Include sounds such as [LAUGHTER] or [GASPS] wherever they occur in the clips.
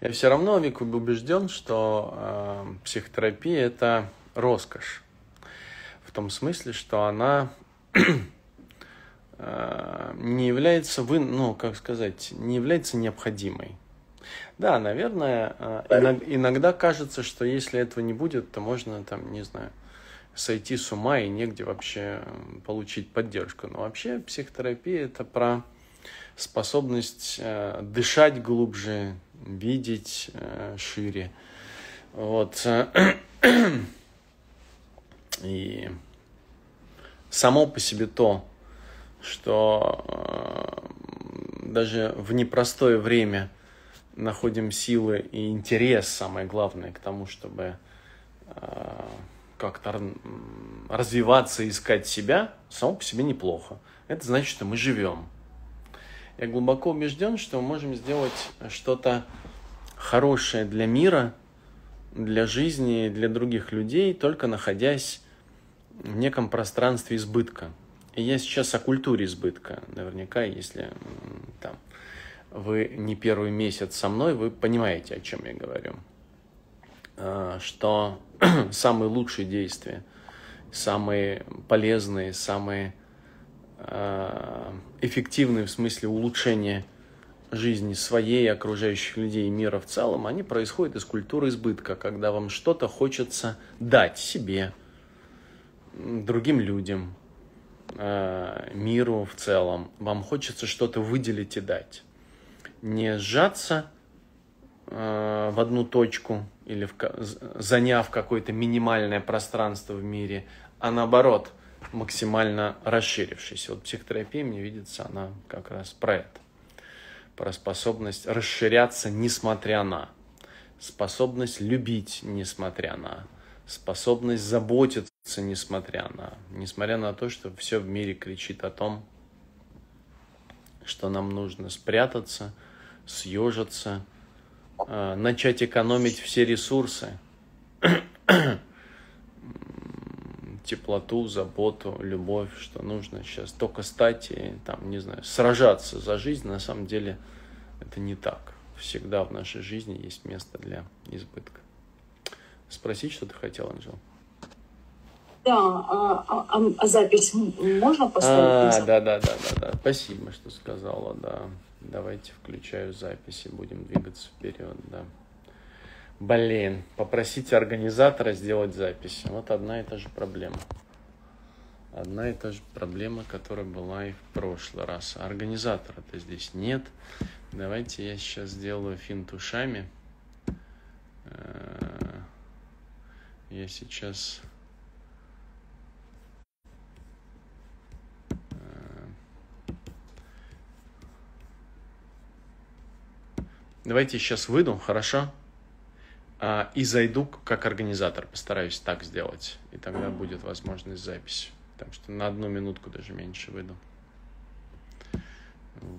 Я все равно, Вик, убежден, что э, психотерапия – это роскошь. В том смысле, что она [CLEARS THROAT] э, не является, вы, ну, как сказать, не является необходимой. Да, наверное, э, иногда кажется, что если этого не будет, то можно там, не знаю, сойти с ума и негде вообще получить поддержку. Но вообще психотерапия это про способность э, дышать глубже, видеть э, шире. Вот. [CLEARS THROAT] И само по себе то, что э, даже в непростое время находим силы и интерес, самое главное, к тому, чтобы э, как-то развиваться, искать себя, само по себе неплохо. Это значит, что мы живем. Я глубоко убежден, что мы можем сделать что-то хорошее для мира, для жизни, для других людей, только находясь в неком пространстве избытка. И я сейчас о культуре избытка. Наверняка, если там, вы не первый месяц со мной, вы понимаете, о чем я говорю. А, что [CLEARS THROAT] самые лучшие действия, самые полезные, самые эффективные в смысле улучшения жизни своей, окружающих людей и мира в целом, они происходят из культуры избытка, когда вам что-то хочется дать себе, другим людям, а, миру в целом. Вам хочется что-то выделить и дать. Не сжаться в одну точку или в, заняв какое-то минимальное пространство в мире, а наоборот, максимально расширившись. Вот психотерапия, мне видится, она как раз про это. Про способность расширяться, несмотря на. Способность любить, несмотря на. Способность заботиться, несмотря на. Несмотря на то, что все в мире кричит о том, что нам нужно спрятаться, съежиться, Э, начать экономить все ресурсы, теплоту, заботу, любовь, что нужно сейчас только стать и там, не знаю, сражаться за жизнь, на самом деле это не так. Всегда в нашей жизни есть место для избытка. Спросить, что ты хотел, Анжел? Да, а, а, а, а запись можно поставить? А, да, да, да, да, да. Спасибо, что сказала, да. Давайте включаю записи, будем двигаться вперед, да. Блин, попросите организатора сделать запись. Вот одна и та же проблема. Одна и та же проблема, которая была и в прошлый раз. Организатора-то здесь нет. Давайте я сейчас сделаю финт ушами. Э, я сейчас Давайте сейчас выйду, хорошо? А, и зайду как организатор. Постараюсь так сделать. И тогда будет возможность записи. Так что на одну минутку даже меньше выйду.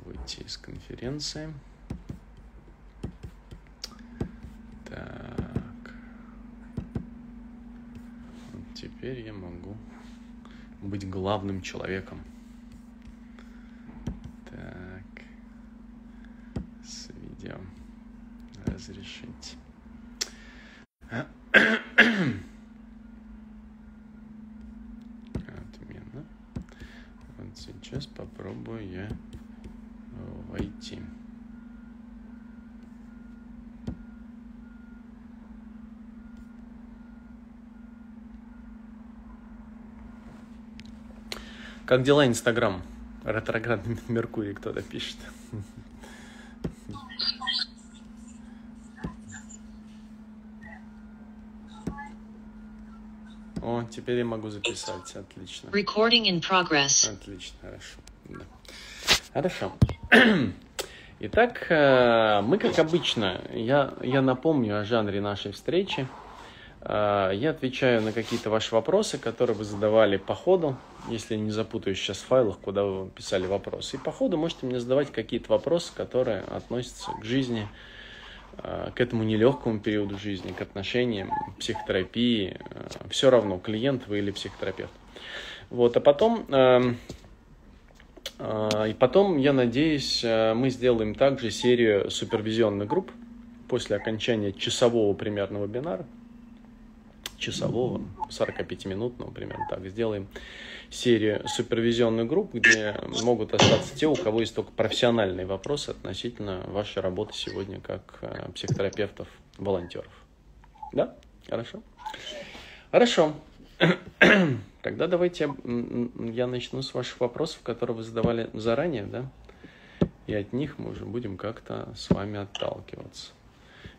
Выйти из конференции. Так. Вот теперь я могу быть главным человеком. разрешить. Отмена. Вот сейчас попробую я войти. Как дела, Инстаграм? Ретроградный [LAUGHS] Меркурий кто-то пишет. О, теперь я могу записать. Отлично. Recording in progress. Отлично, хорошо. Да. Хорошо. [CLEARS THROAT] Итак, э, мы, как обычно, я, я напомню о жанре нашей встречи. Э, я отвечаю на какие-то ваши вопросы, которые вы задавали по ходу, если не запутаюсь сейчас в файлах, куда вы писали вопросы. И по ходу можете мне задавать какие-то вопросы, которые относятся к жизни, к этому нелегкому периоду жизни, к отношениям, психотерапии, э, все равно, клиент вы или психотерапевт. Вот, а потом, эм, э, и потом, я надеюсь, мы сделаем также серию супервизионных групп после окончания часового примерно вебинара, часового, 45-минутного, примерно так, сделаем серию супервизионных групп, где могут остаться те, у кого есть только профессиональные вопросы относительно вашей работы сегодня как э, психотерапевтов, волонтеров. Да? Хорошо? Хорошо. [CLEARS THROAT] Тогда давайте я начну с ваших вопросов, которые вы задавали заранее, да? И от них мы уже будем как-то с вами отталкиваться.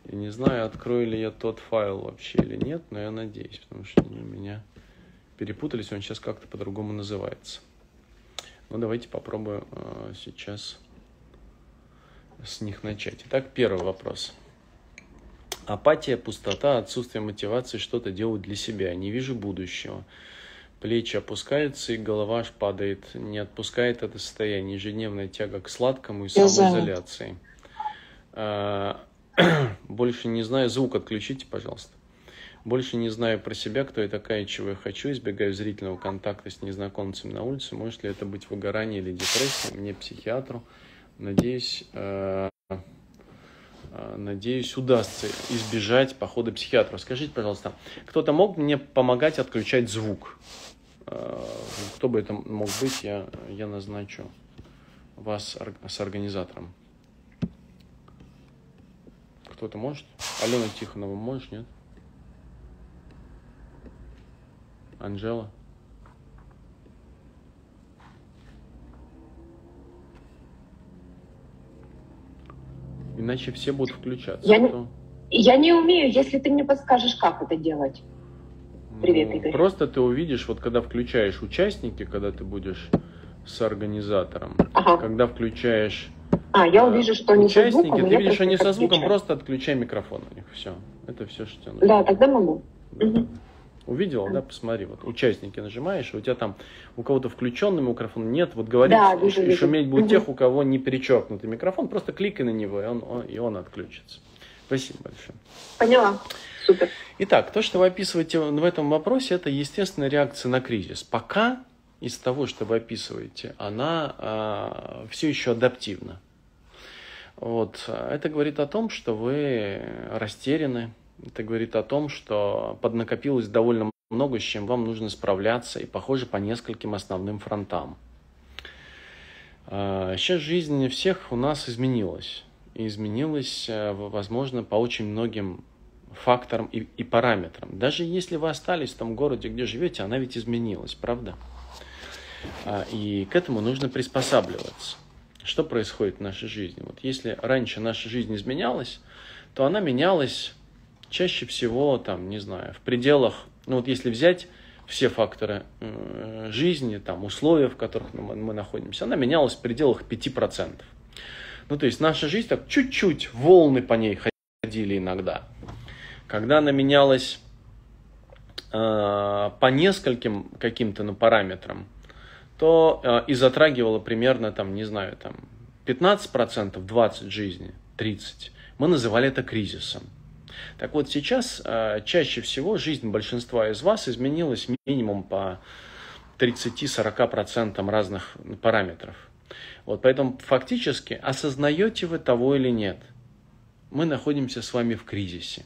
И не знаю, открою ли я тот файл вообще или нет, но я надеюсь, потому что у меня перепутались, он сейчас как-то по-другому называется. Ну, давайте попробую э, сейчас с них начать. Итак, первый вопрос. Апатия, пустота, отсутствие мотивации что-то делать для себя. Не вижу будущего. Плечи опускаются, и голова аж падает. Не отпускает это состояние. Ежедневная тяга к сладкому и самоизоляции. А, [CLEARS THROAT] больше не знаю. Звук отключите, пожалуйста. Больше не знаю про себя, кто я такая, чего я хочу. Избегаю зрительного контакта с незнакомцами на улице. Может ли это быть выгорание или депрессия? Мне психиатру. Надеюсь, э, э, надеюсь, удастся избежать похода психиатра. Скажите, пожалуйста, кто-то мог мне помогать отключать звук? Э, кто бы это мог быть, я, я назначу вас с организатором. Кто-то может? Алена Тихонова можешь, нет? Анжела? Иначе все будут включаться. Я, не, я не умею, если ты мне подскажешь, как это делать. Привет, ну, Игорь. Просто ты увидишь, вот когда включаешь участники, когда ты будешь с организатором, ага. когда включаешь а, я увижу, что они участники, со звуком, ты видишь, они со звуком, отключаю. просто отключай микрофон у них, все. Это все, что тебе нужно. Да, тогда могу. Да. Угу. Увидела, да, посмотри, вот участники нажимаешь, у тебя там у кого-то включенный микрофон нет, вот говорить да, вижу, и шуметь будет угу. тех, у кого не перечеркнутый микрофон, просто кликай на него, и он, он, и он отключится. Спасибо большое. Поняла. Супер. Итак, то, что вы описываете в этом вопросе, это естественная реакция на кризис. Пока из того, что вы описываете, она а, все еще адаптивна. Вот. Это говорит о том, что вы растеряны, это говорит о том, что поднакопилось довольно много, с чем вам нужно справляться, и похоже по нескольким основным фронтам. А, сейчас жизнь всех у нас изменилась. И изменилась, э, возможно, по очень многим факторам и, и параметрам. Даже если вы остались в том городе, где живете, она ведь изменилась, правда? А, и к этому нужно приспосабливаться. Что происходит в нашей жизни? Вот если раньше наша жизнь изменялась, то она менялась чаще всего, там, не знаю, в пределах, ну вот если взять все факторы э, жизни, там, условия, в которых мы, находимся, она менялась в пределах 5%. Ну, то есть наша жизнь так чуть-чуть, волны по ней ходили иногда. Когда она менялась э, по нескольким каким-то ну, параметрам, то э, и затрагивала примерно, там, не знаю, там, 15%, 20% жизни, 30%. Мы называли это кризисом. Так вот, сейчас э, чаще всего жизнь большинства из вас изменилась минимум по 30-40% разных параметров. Вот, поэтому фактически осознаете вы того или нет, мы находимся с вами в кризисе.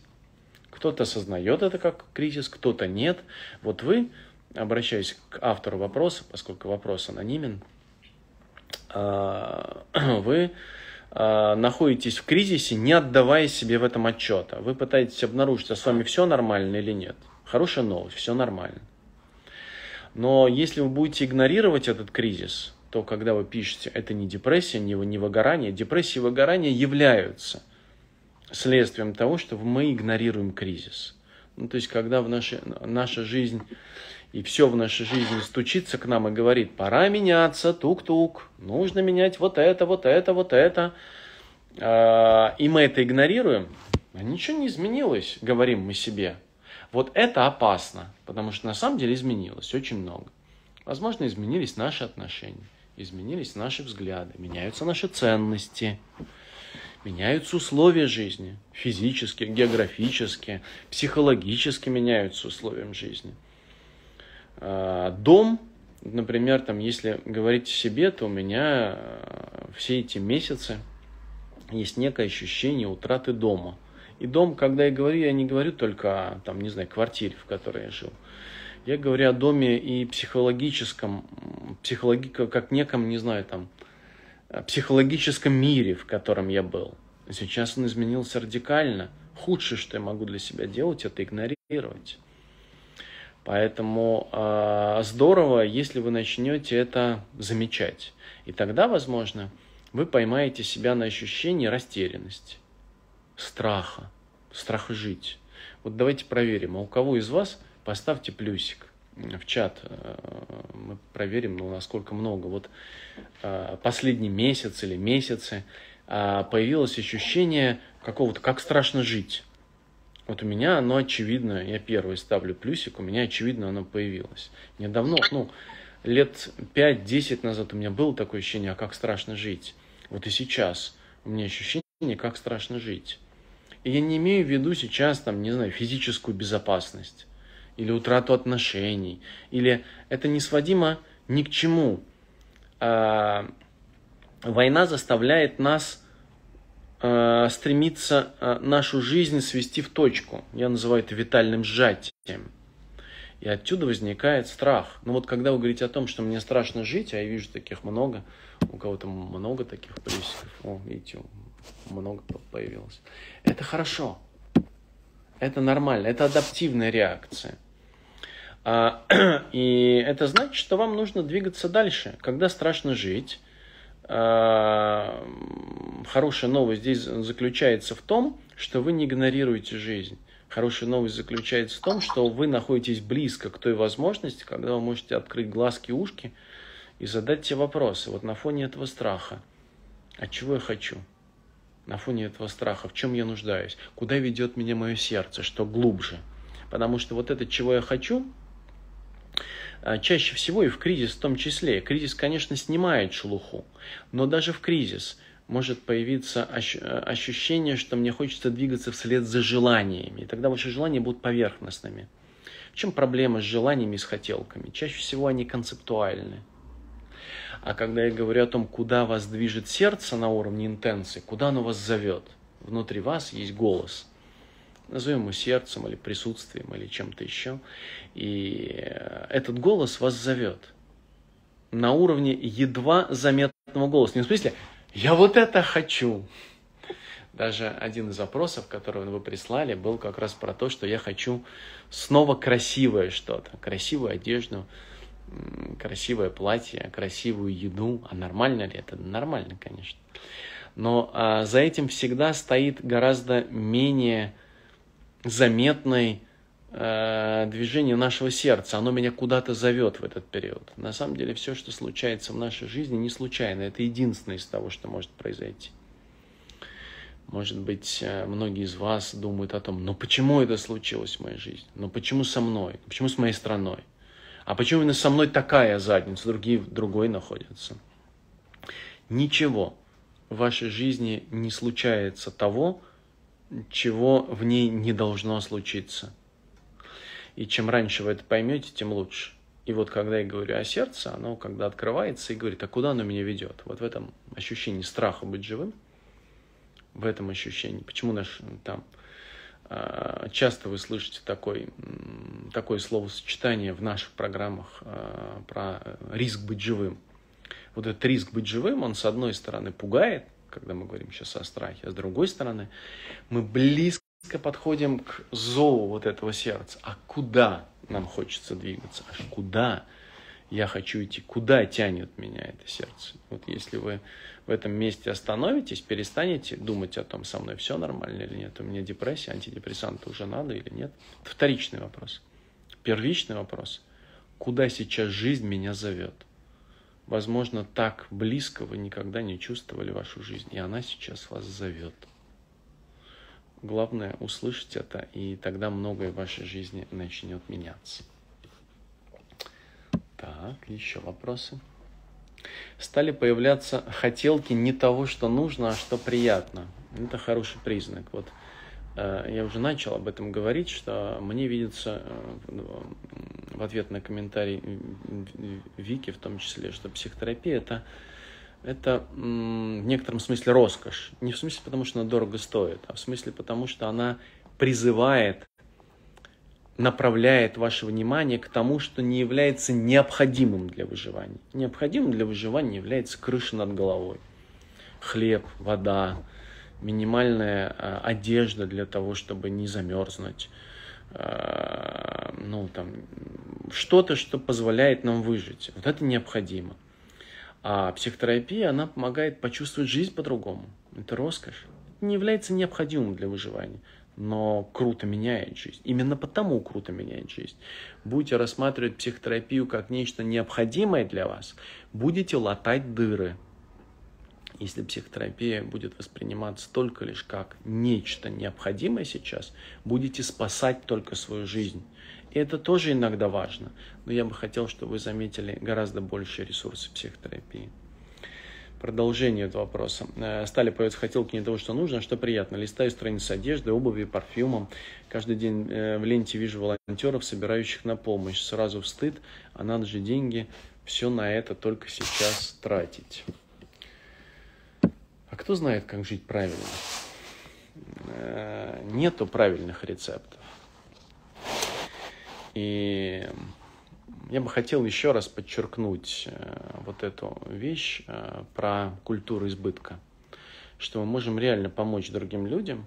Кто-то осознает это как кризис, кто-то нет. Вот вы обращаюсь к автору вопроса, поскольку вопрос анонимен, а, [CLEARS THROAT] вы а, находитесь в кризисе, не отдавая себе в этом отчета. Вы пытаетесь обнаружить, а с вами все нормально или нет. Хорошая новость, все нормально. Но если вы будете игнорировать этот кризис, то когда вы пишете, это не депрессия, не, не выгорание, депрессия и выгорание являются следствием того, что мы игнорируем кризис. Ну, то есть, когда в нашей, наша жизнь и все в нашей жизни стучится к нам и говорит, пора меняться, тук-тук, нужно менять вот это, вот это, вот это, а, и мы это игнорируем, а ничего не изменилось, говорим мы себе. Вот это опасно, потому что на самом деле изменилось очень много. Возможно, изменились наши отношения, изменились наши взгляды, меняются наши ценности, меняются условия жизни, физически, географически, психологически меняются условия жизни – дом, например, там, если говорить о себе, то у меня а, все эти месяцы есть некое ощущение утраты дома. И дом, когда я говорю, я не говорю только о, там, не знаю, квартире, в которой я жил. Я говорю о доме и психологическом, психологи, как неком, не знаю, там, психологическом мире, в котором я был. Сейчас он изменился радикально. Худшее, что я могу для себя делать, это игнорировать. Поэтому э, здорово, если вы начнете это замечать. И тогда, возможно, вы поймаете себя на ощущении растерянности, страха, страха жить. Вот давайте проверим, а у кого из вас поставьте плюсик в чат, э, мы проверим, ну, насколько много. Вот э, последний месяц или месяцы э, появилось ощущение какого-то, как страшно жить. Вот у меня оно очевидно, я первый ставлю плюсик, у меня очевидно оно появилось. Недавно, ну, лет 5-10 назад у меня было такое ощущение, а как страшно жить. Вот и сейчас у меня ощущение, как страшно жить. И я не имею в виду сейчас, там, не знаю, физическую безопасность, или утрату отношений, или это не сводимо ни к чему. А, война заставляет нас а, стремиться а, нашу жизнь свести в точку. Я называю это витальным сжатием. И отсюда возникает страх. Ну вот когда вы говорите о том, что мне страшно жить, а я вижу таких много, у кого-то много таких плюсиков, о, видите, много появилось. Это хорошо. Это нормально, это адаптивная реакция. А, [CLEARS THROAT] и это значит, что вам нужно двигаться дальше. Когда страшно жить, хорошая новость здесь заключается в том, что вы не игнорируете жизнь. Хорошая новость заключается в том, что вы находитесь близко к той возможности, когда вы можете открыть глазки, ушки и задать те вопросы. Вот на фоне этого страха. А чего я хочу? На фоне этого страха, в чем я нуждаюсь? Куда ведет меня мое сердце? Что глубже? Потому что вот это, чего я хочу, чаще всего и в кризис в том числе. Кризис, конечно, снимает шелуху, но даже в кризис может появиться ощущение, что мне хочется двигаться вслед за желаниями, и тогда ваши желания будут поверхностными. В чем проблема с желаниями и с хотелками? Чаще всего они концептуальны. А когда я говорю о том, куда вас движет сердце на уровне интенции, куда оно вас зовет, внутри вас есть голос – назовем его сердцем или присутствием или чем-то еще. И этот голос вас зовет на уровне едва заметного голоса. Не в смысле «я вот это хочу». Даже один из запросов, который вы прислали, был как раз про то, что я хочу снова красивое что-то, красивую одежду, красивое платье, красивую еду. А нормально ли это? Нормально, конечно. Но а, за этим всегда стоит гораздо менее заметное э, движение нашего сердца. Оно меня куда-то зовет в этот период. На самом деле все, что случается в нашей жизни, не случайно. Это единственное из того, что может произойти. Может быть, э, многие из вас думают о том, ну почему это случилось в моей жизни? Ну почему со мной? Почему с моей страной? А почему именно со мной такая задница, другие другой находятся? Ничего в вашей жизни не случается того, чего в ней не должно случиться. И чем раньше вы это поймете, тем лучше. И вот когда я говорю о сердце, оно когда открывается и говорит, а куда оно меня ведет? Вот в этом ощущении страха быть живым, в этом ощущении. Почему наш там а, часто вы слышите такой, такое словосочетание в наших программах а, про риск быть живым. Вот этот риск быть живым, он с одной стороны пугает, когда мы говорим сейчас о страхе. А с другой стороны, мы близко подходим к зову вот этого сердца. А куда нам хочется двигаться? Аж куда я хочу идти? Куда тянет меня это сердце? Вот если вы в этом месте остановитесь, перестанете думать о том, со мной все нормально или нет, у меня депрессия, антидепрессанты уже надо или нет. Вторичный вопрос. Первичный вопрос. Куда сейчас жизнь меня зовет? Возможно, так близко вы никогда не чувствовали вашу жизнь, и она сейчас вас зовет. Главное услышать это, и тогда многое в вашей жизни начнет меняться. Так, еще вопросы. Стали появляться хотелки не того, что нужно, а что приятно. Это хороший признак. Вот Э, я уже начал об этом говорить, что мне видится э, в ответ на комментарий Вики в том числе, что психотерапия это это в некотором смысле роскошь. Не в смысле потому, что она дорого стоит, а в смысле потому, что она призывает, направляет ваше внимание к тому, что не является необходимым для выживания. Необходимым для выживания является крыша над головой, хлеб, вода, минимальная э, одежда для того, чтобы не замерзнуть, ну там что-то, что позволяет нам выжить. Вот это необходимо. А психотерапия, она помогает почувствовать жизнь по-другому. Это роскошь. Это не является необходимым для выживания, но круто меняет жизнь. Именно потому круто меняет жизнь. Будете рассматривать психотерапию как нечто необходимое для вас, будете латать дыры. Если психотерапия будет восприниматься только лишь как нечто необходимое сейчас, будете спасать только свою жизнь. И это тоже иногда важно. Но я бы хотел, чтобы вы заметили гораздо больше ресурсы психотерапии. Продолжение этого вопроса. Э, Стали появиться хотелки не того, что нужно, а что приятно. Листаю страницы одежды, обуви, парфюмом. Каждый день э, в ленте вижу волонтеров, собирающих на помощь. Сразу в стыд, а надо же деньги все на это только сейчас тратить. А кто знает, как жить правильно? Э, нету правильных рецептов. И я бы хотел еще раз подчеркнуть э, вот эту вещь э, про культуру избытка, что мы можем реально помочь другим людям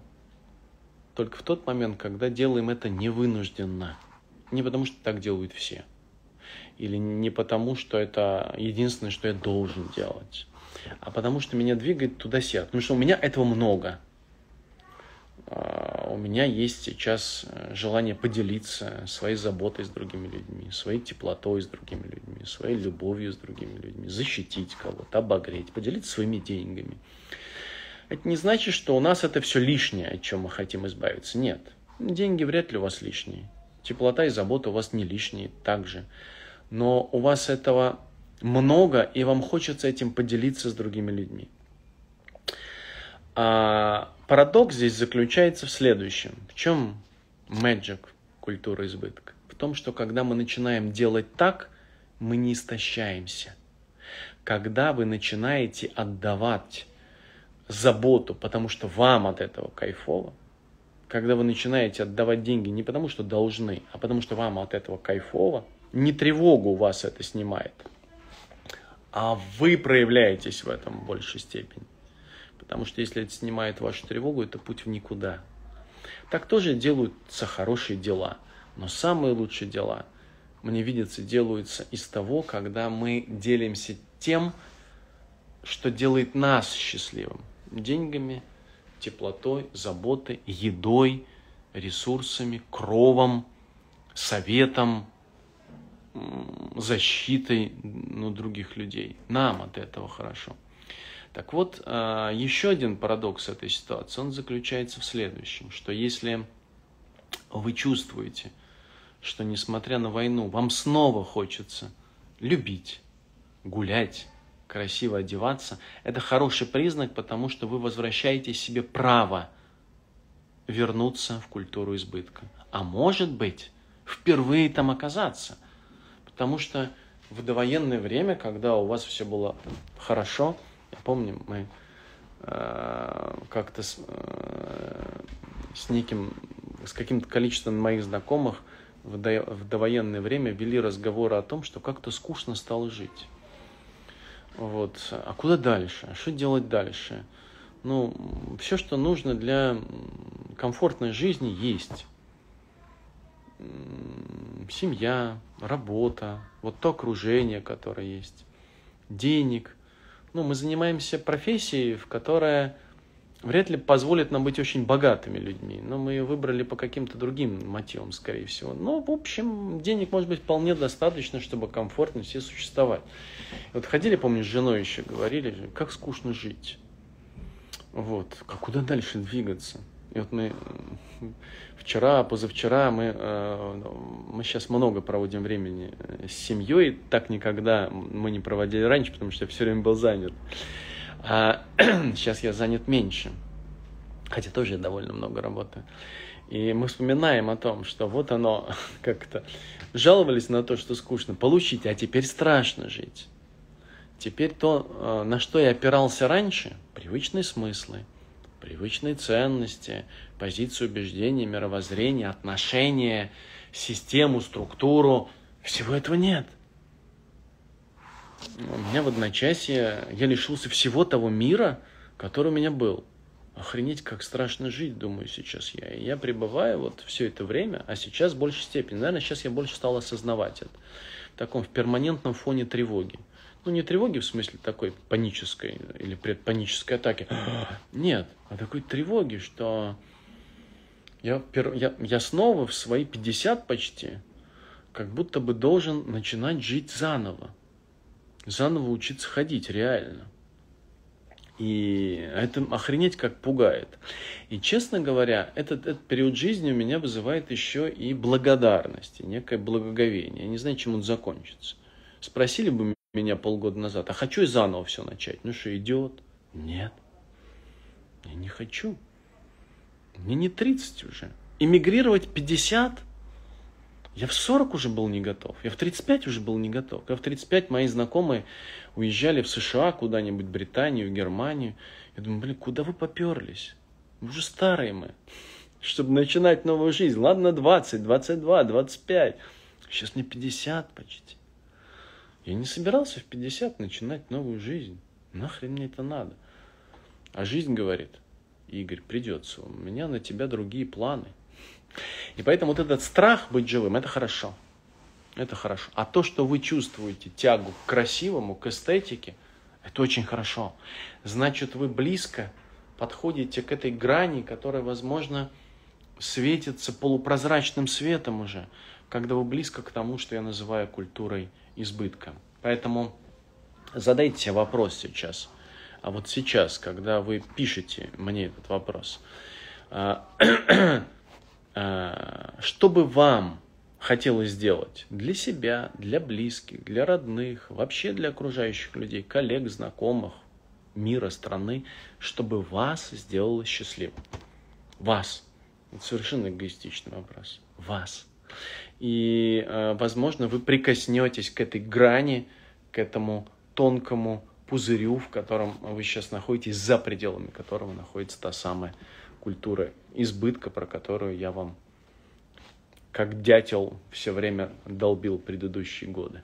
только в тот момент, когда делаем это невынужденно. Не потому, что так делают все. Или не потому, что это единственное, что я должен делать. А потому, что меня двигает туда-сюда. Потому что у меня этого много. А, у меня есть сейчас э, желание поделиться своей заботой с другими людьми, своей теплотой с другими людьми, своей любовью с другими людьми, защитить кого-то, обогреть, поделиться своими деньгами. Это не значит, что у нас это все лишнее, от чем мы хотим избавиться. Нет. Деньги вряд ли у вас лишние. Теплота и забота у вас не лишние также. Но у вас этого много, и вам хочется этим поделиться с другими людьми. А парадокс здесь заключается в следующем. В чем magic культуры избытка? В том, что когда мы начинаем делать так, мы не истощаемся. Когда вы начинаете отдавать заботу, потому что вам от этого кайфово, когда вы начинаете отдавать деньги не потому, что должны, а потому что вам от этого кайфово, не тревогу у вас это снимает, а вы проявляетесь в этом в большей степени. Потому что если это снимает вашу тревогу, это путь в никуда. Так тоже делаются хорошие дела. Но самые лучшие дела, мне видится, делаются из того, когда мы делимся тем, что делает нас счастливым. Деньгами, теплотой, заботой, едой, ресурсами, кровом, советом, защитой ну, других людей. Нам от этого хорошо. Так вот, а, еще один парадокс этой ситуации, он заключается в следующем, что если вы чувствуете, что несмотря на войну, вам снова хочется любить, гулять, красиво одеваться, это хороший признак, потому что вы возвращаете себе право вернуться в культуру избытка. А может быть, впервые там оказаться. Потому что в довоенное время, когда у вас все было хорошо, я помню, мы э, как-то с, э, с неким, с каким-то количеством моих знакомых в, до, в довоенное время вели разговоры о том, что как-то скучно стало жить. Вот. А куда дальше? А что делать дальше? Ну, все, что нужно для комфортной жизни, есть. Семья, работа, вот то окружение, которое есть, денег – ну, мы занимаемся профессией, в которая вряд ли позволит нам быть очень богатыми людьми. Но мы ее выбрали по каким-то другим мотивам, скорее всего. Но, в общем, денег может быть вполне достаточно, чтобы комфортно все существовать. Вот ходили, помню, с женой еще говорили, как скучно жить. Вот, а куда дальше двигаться? И вот мы вчера, позавчера, мы, э, мы сейчас много проводим времени э, с семьей, так никогда мы не проводили раньше, потому что я все время был занят. А [CLEARS THROAT] сейчас я занят меньше, хотя тоже я довольно много работаю. И мы вспоминаем о том, что вот оно [LAUGHS] как-то жаловались на то, что скучно получить, а теперь страшно жить. Теперь то, на что я опирался раньше, привычные смыслы, привычные ценности, позиции убеждения, мировоззрения, отношения, систему, структуру, всего этого нет. У меня в одночасье я лишился всего того мира, который у меня был. Охренеть, как страшно жить, думаю сейчас я. И я пребываю вот все это время, а сейчас в большей степени. Наверное, сейчас я больше стал осознавать это. В таком в перманентном фоне тревоги. Ну, не тревоги в смысле такой панической или предпанической атаки. [GASPS] Нет, а такой тревоги, что я, я, я снова в свои 50 почти как будто бы должен начинать жить заново. Заново учиться ходить, реально. И это охренеть как пугает. И, честно говоря, этот, этот период жизни у меня вызывает еще и благодарность, и некое благоговение. Я не знаю, чем он закончится. Спросили бы меня полгода назад, а хочу и заново все начать. Ну что, идет? Нет. Я не хочу. Мне не 30 уже. Эмигрировать 50? Я в 40 уже был не готов. Я в 35 уже был не готов. Я в 35 мои знакомые уезжали в США куда-нибудь, Британию, Германию. Я думаю, блин, куда вы поперлись? Мы уже старые мы. Чтобы начинать новую жизнь. Ладно, 20, 22, 25. Сейчас мне 50 почти. Я не собирался в 50 начинать новую жизнь. Нахрен мне это надо? А жизнь говорит, Игорь, придется. У меня на тебя другие планы. И поэтому вот этот страх быть живым, это хорошо. Это хорошо. А то, что вы чувствуете тягу к красивому, к эстетике, это очень хорошо. Значит, вы близко подходите к этой грани, которая, возможно, светится полупрозрачным светом уже, когда вы близко к тому, что я называю культурой избытка. Поэтому задайте себе вопрос сейчас. А вот сейчас, когда вы пишете мне этот вопрос, а, [CLEARS THROAT] а, что бы вам хотелось сделать для себя, для близких, для родных, вообще для окружающих людей, коллег, знакомых, мира, страны, чтобы вас сделало счастливым? Вас. Это совершенно эгоистичный вопрос. Вас. И, э, возможно, вы прикоснетесь к этой грани, к этому тонкому пузырю, в котором вы сейчас находитесь, за пределами которого находится та самая культура избытка, про которую я вам как дятел все время долбил предыдущие годы.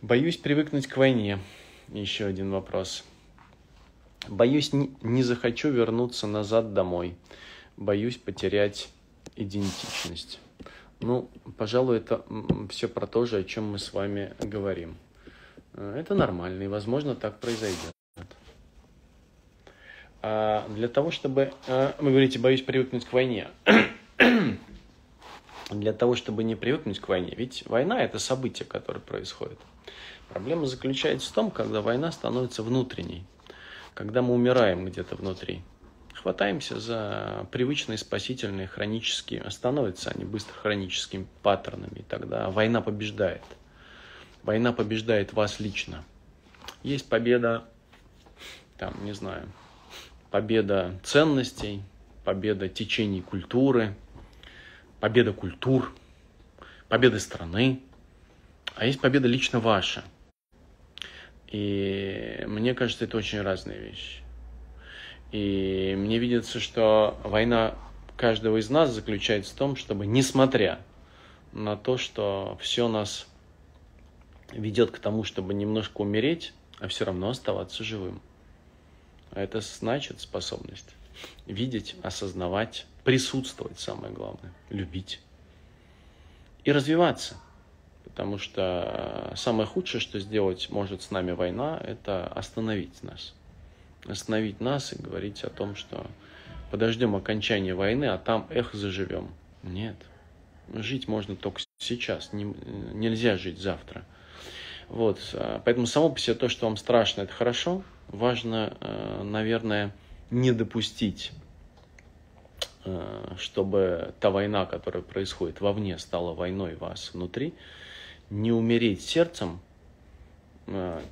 Боюсь привыкнуть к войне. Еще один вопрос. Боюсь, не, не захочу вернуться назад домой. Боюсь потерять идентичность. Ну, пожалуй, это все про то же, о чем мы с вами говорим. Э, это нормально, и, возможно, так произойдет. А для того, чтобы... Э, вы говорите, боюсь привыкнуть к войне. [CLEARS THROAT] для того, чтобы не привыкнуть к войне. Ведь война – это событие, которое происходит. Проблема заключается в том, когда война становится внутренней, когда мы умираем где-то внутри хватаемся за привычные спасительные хронические, становятся они быстро хроническими паттернами, и тогда война побеждает. Война побеждает вас лично. Есть победа, там, не знаю, победа ценностей, победа течений культуры, победа культур, победа страны, а есть победа лично ваша. И мне кажется, это очень разные вещи. И мне видится, что война каждого из нас заключается в том, чтобы, несмотря на то, что все нас ведет к тому, чтобы немножко умереть, а все равно оставаться живым. А это значит способность видеть, осознавать, присутствовать, самое главное, любить и развиваться. Потому что самое худшее, что сделать может с нами война, это остановить нас остановить нас и говорить о том, что подождем окончания войны, а там, эх, заживем. Нет. Жить можно только сейчас, не, нельзя жить завтра. Вот, а, поэтому само по себе то, что вам страшно, это хорошо. Важно, э, наверное, не допустить, э, чтобы та война, которая происходит вовне, стала войной вас внутри. Не умереть сердцем,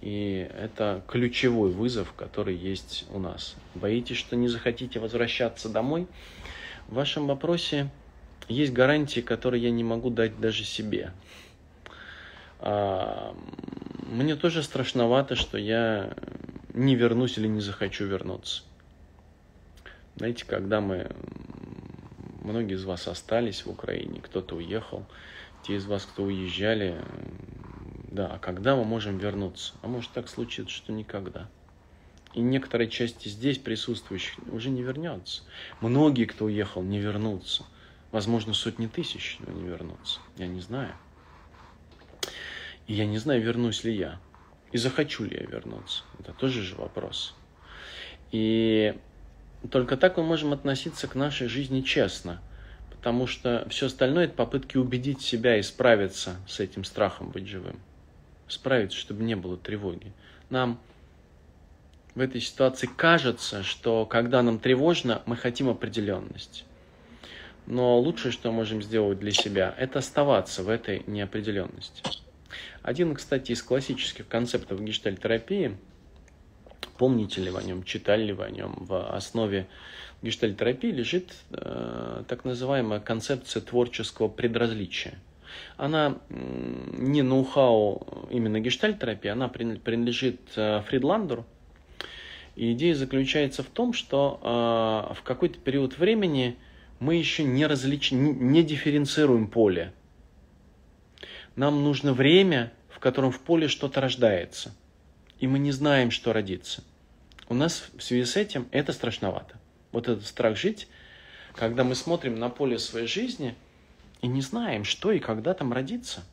и это ключевой вызов, который есть у нас. Боитесь, что не захотите возвращаться домой? В вашем вопросе есть гарантии, которые я не могу дать даже себе. Мне тоже страшновато, что я не вернусь или не захочу вернуться. Знаете, когда мы, многие из вас остались в Украине, кто-то уехал, те из вас, кто уезжали, да, а когда мы можем вернуться? А может так случится, что никогда. И некоторые части здесь присутствующих уже не вернется. Многие, кто уехал, не вернутся. Возможно, сотни тысяч, не вернутся. Я не знаю. И я не знаю, вернусь ли я. И захочу ли я вернуться. Это тоже же вопрос. И только так мы можем относиться к нашей жизни честно. Потому что все остальное это попытки убедить себя и справиться с этим страхом быть живым. Справиться, чтобы не было тревоги. Нам в этой ситуации кажется, что когда нам тревожно, мы хотим определенности. Но лучшее, что можем сделать для себя, это оставаться в этой неопределенности. Один, кстати, из классических концептов гештальтерапии, помните ли вы о нем, читали ли вы о нем, в основе гештальтерапии лежит э, так называемая концепция творческого предразличия. Она не ноу-хау именно гештальтерапии, она принадлежит э, Фридландеру. И идея заключается в том, что э, в какой-то период времени мы еще не, различ... не дифференцируем поле. Нам нужно время, в котором в поле что-то рождается. И мы не знаем, что родится. У нас в связи с этим это страшновато. Вот этот страх жить, когда мы смотрим на поле своей жизни и не знаем, что и когда там родится.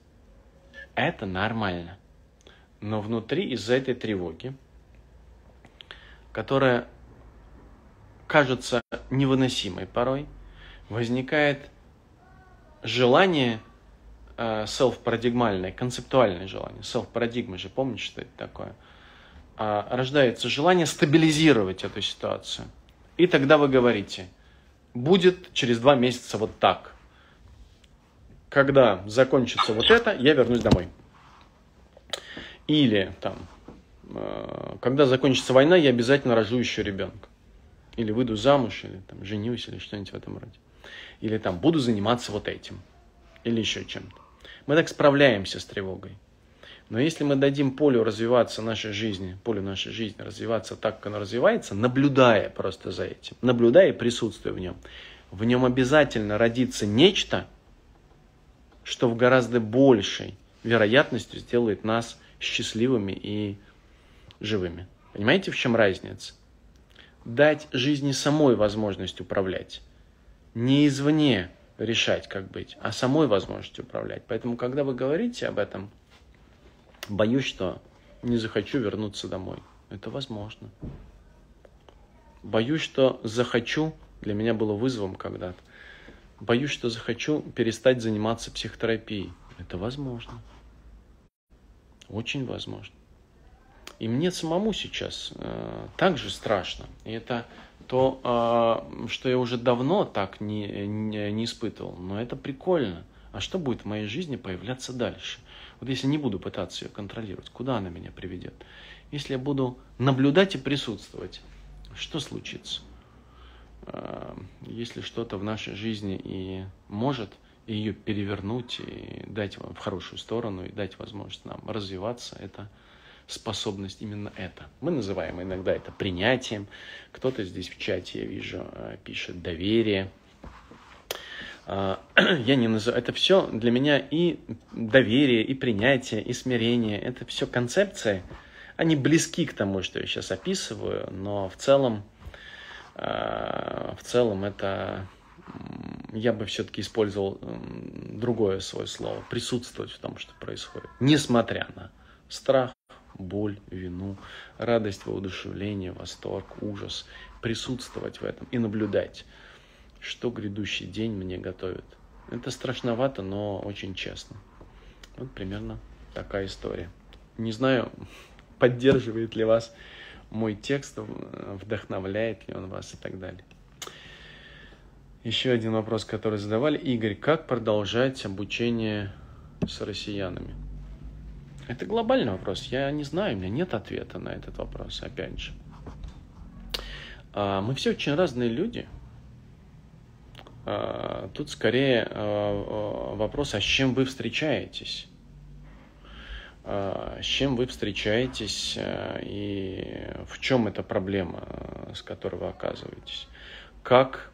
Это нормально. Но внутри из-за этой тревоги, которая кажется невыносимой порой, возникает желание селф-парадигмальное, концептуальное желание. Селф-парадигма же, помните, что это такое? А, рождается желание стабилизировать эту ситуацию. И тогда вы говорите, будет через два месяца вот так. Когда закончится вот это, я вернусь домой. Или там, э, когда закончится война, я обязательно рожу еще ребенка. Или выйду замуж, или там женюсь, или что-нибудь в этом роде. Или там буду заниматься вот этим. Или еще чем-то. Мы так справляемся с тревогой. Но если мы дадим полю развиваться нашей жизни, полю нашей жизни развиваться так, как оно развивается, наблюдая просто за этим, наблюдая и присутствуя в нем, в нем обязательно родится нечто, что в гораздо большей вероятностью сделает нас счастливыми и живыми. Понимаете, в чем разница? Дать жизни самой возможность управлять. Не извне решать, как быть, а самой возможность управлять. Поэтому, когда вы говорите об этом, боюсь, что не захочу вернуться домой. Это возможно. Боюсь, что захочу, для меня было вызовом когда-то, боюсь, что захочу перестать заниматься психотерапией. Это возможно. Очень возможно. И мне самому сейчас э, также страшно. И это то, э, что я уже давно так не, не, не испытывал. Но это прикольно. А что будет в моей жизни появляться дальше? Вот если не буду пытаться ее контролировать, куда она меня приведет? Если я буду наблюдать и присутствовать, что случится? Э, если что-то в нашей жизни и может ее перевернуть и дать вам в хорошую сторону и дать возможность нам развиваться, это способность именно это. Мы называем иногда это принятием. Кто-то здесь в чате, я вижу, э, пишет доверие. А, [CLEARS THROAT] я не называю... Это все для меня и доверие, и принятие, и смирение. Это все концепции. Они близки к тому, что я сейчас описываю, но в целом, а, в целом это я бы все-таки использовал другое свое слово, присутствовать в том, что происходит, несмотря на страх, боль, вину, радость, воодушевление, восторг, ужас, присутствовать в этом и наблюдать, что грядущий день мне готовит. Это страшновато, но очень честно. Вот примерно такая история. Не знаю, [LAUGHS] поддерживает ли вас мой текст, вдохновляет ли он вас и так далее. Еще один вопрос, который задавали. Игорь, как продолжать обучение с россиянами? Это глобальный вопрос. Я не знаю, у меня нет ответа на этот вопрос, опять же. А, мы все очень разные люди. А, тут скорее а, вопрос, а с чем вы встречаетесь? с чем вы встречаетесь и в чем эта проблема, с которой вы оказываетесь. Как,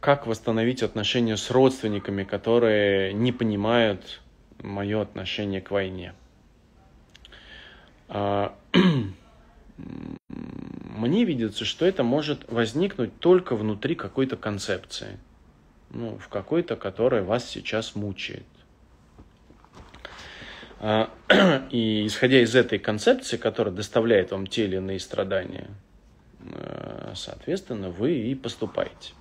как восстановить отношения с родственниками, которые не понимают мое отношение к войне. [CLEARS THROAT] Мне видится, что это может возникнуть только внутри какой-то концепции, ну, в какой-то, которая вас сейчас мучает. А, [CLEARS THROAT] и исходя из этой концепции, которая доставляет вам те или иные страдания, э, соответственно, вы и поступаете.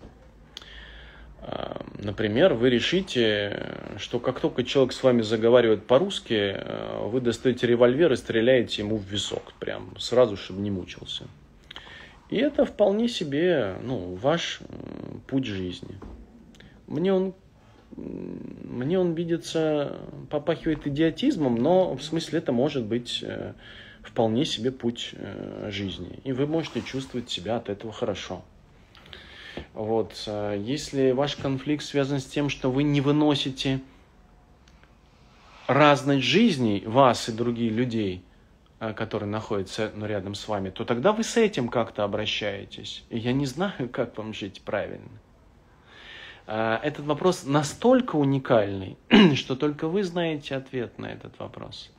А, например, вы решите, что как только человек с вами заговаривает по-русски, э, вы достаете револьвер и стреляете ему в висок, прям сразу, чтобы не мучился. И это вполне себе ну, ваш путь жизни. Мне он мне он видится, попахивает идиотизмом, но в смысле это может быть э, вполне себе путь э, жизни. И вы можете чувствовать себя от этого хорошо. Вот. Э, если ваш конфликт связан с тем, что вы не выносите разность жизней вас и других людей, которые находятся ну, рядом с вами, то тогда вы с этим как-то обращаетесь. И я не знаю, как вам жить правильно. А, этот вопрос настолько уникальный, [CLEARS THROAT] что только вы знаете ответ на этот вопрос.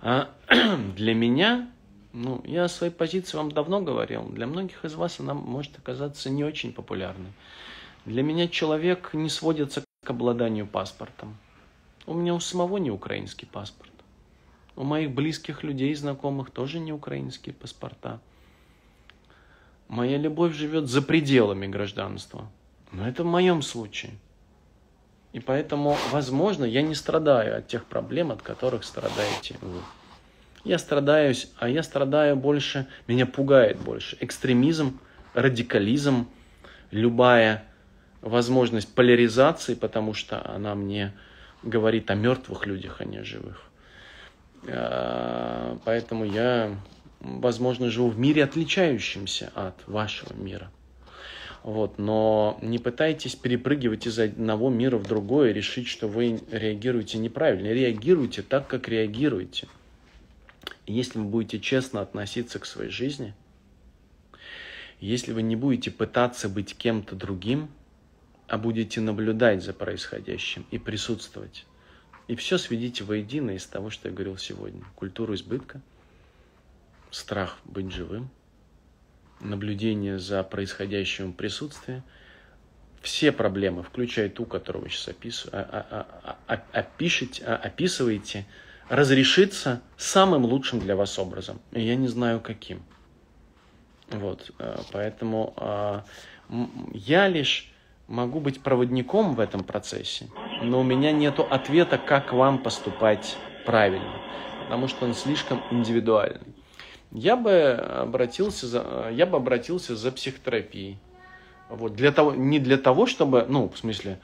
[CLEARS THROAT] Для меня, ну, я о своей позиции вам давно говорил, для многих из вас она может оказаться не очень популярной. Для меня человек не сводится к обладанию паспортом. У меня у самого не украинский паспорт. У моих близких людей, знакомых тоже не украинские паспорта. Моя любовь живет за пределами гражданства. Но это в моем случае. И поэтому, возможно, я не страдаю от тех проблем, от которых страдаете вы. Я страдаю, а я страдаю больше, меня пугает больше экстремизм, радикализм, любая возможность поляризации, потому что она мне говорит о мертвых людях, а не о живых. А, поэтому я, возможно, живу в мире, отличающемся от вашего мира. Вот, но не пытайтесь перепрыгивать из одного мира в другой и решить, что вы реагируете неправильно. Реагируйте так, как реагируете. Если вы будете честно относиться к своей жизни, если вы не будете пытаться быть кем-то другим, а будете наблюдать за происходящим и присутствовать, и все сведите воедино из того, что я говорил сегодня. Культуру избытка, страх быть живым – наблюдение за происходящим присутствием, все проблемы, включая ту, которую вы сейчас опис... а, а, а, опишете, описываете, разрешится самым лучшим для вас образом. И я не знаю каким. Вот, поэтому я лишь могу быть проводником в этом процессе, но у меня нет ответа, как вам поступать правильно, потому что он слишком индивидуальный я бы обратился за, я бы обратился за психотерапией. Вот, для того, не для того, чтобы, ну, в смысле,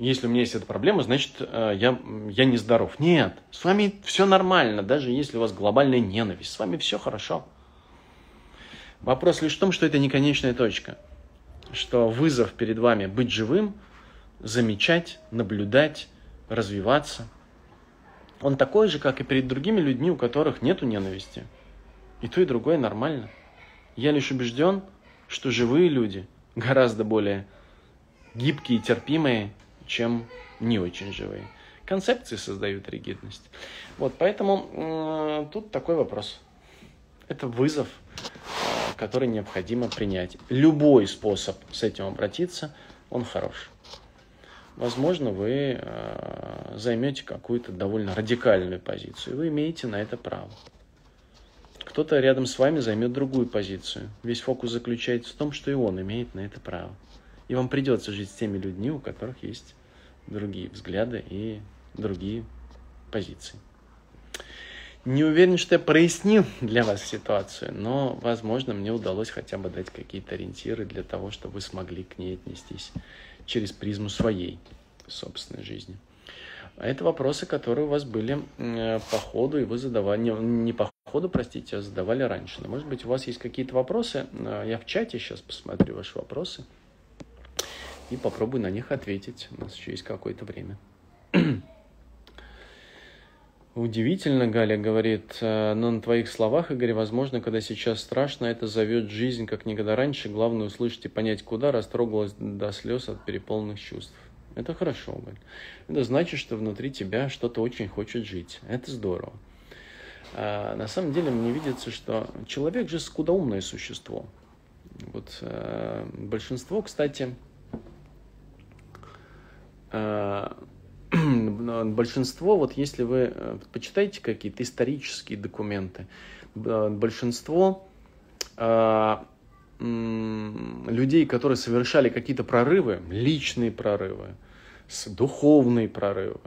если у меня есть эта проблема, значит, э, я, я не здоров. Нет, с вами все нормально, даже если у вас глобальная ненависть, с вами все хорошо. Вопрос лишь в том, что это не конечная точка. Что вызов перед вами быть живым, замечать, наблюдать, развиваться. Он такой же, как и перед другими людьми, у которых нет ненависти. И то, и другое нормально. Я лишь убежден, что живые люди гораздо более гибкие и терпимые, чем не очень живые. Концепции создают ригидность. Вот, поэтому э, тут такой вопрос. Это вызов, э, который необходимо принять. Любой способ с этим обратиться, он хорош. Возможно, вы э, займете какую-то довольно радикальную позицию. Вы имеете на это право кто-то рядом с вами займет другую позицию. Весь фокус заключается в том, что и он имеет на это право. И вам придется жить с теми людьми, у которых есть другие взгляды и другие позиции. Не уверен, что я прояснил для вас ситуацию, но, возможно, мне удалось хотя бы дать какие-то ориентиры для того, чтобы вы смогли к ней отнестись через призму своей собственной жизни. А это вопросы, которые у вас были э, по ходу, и вы задавали, не, не по ходу, простите, а задавали раньше. Но, может быть, у вас есть какие-то вопросы. Э, я в чате сейчас посмотрю ваши вопросы и попробую на них ответить. У нас еще есть какое-то время. [CLEARS THROAT] Удивительно, Галя говорит, «Э, но на твоих словах, Игорь, возможно, когда сейчас страшно, это зовет жизнь, как никогда раньше. Главное услышать и понять, куда растрогалась до слез от переполненных чувств. Это хорошо, Галь. Это значит, что внутри тебя что-то очень хочет жить. Это здорово. А на самом деле мне видится, что человек же скудоумное существо. Вот э, большинство, кстати, [CLEARS THROAT] большинство, вот если вы э, почитаете какие-то исторические документы, большинство э, людей, которые совершали какие-то прорывы, личные прорывы, духовные прорывы,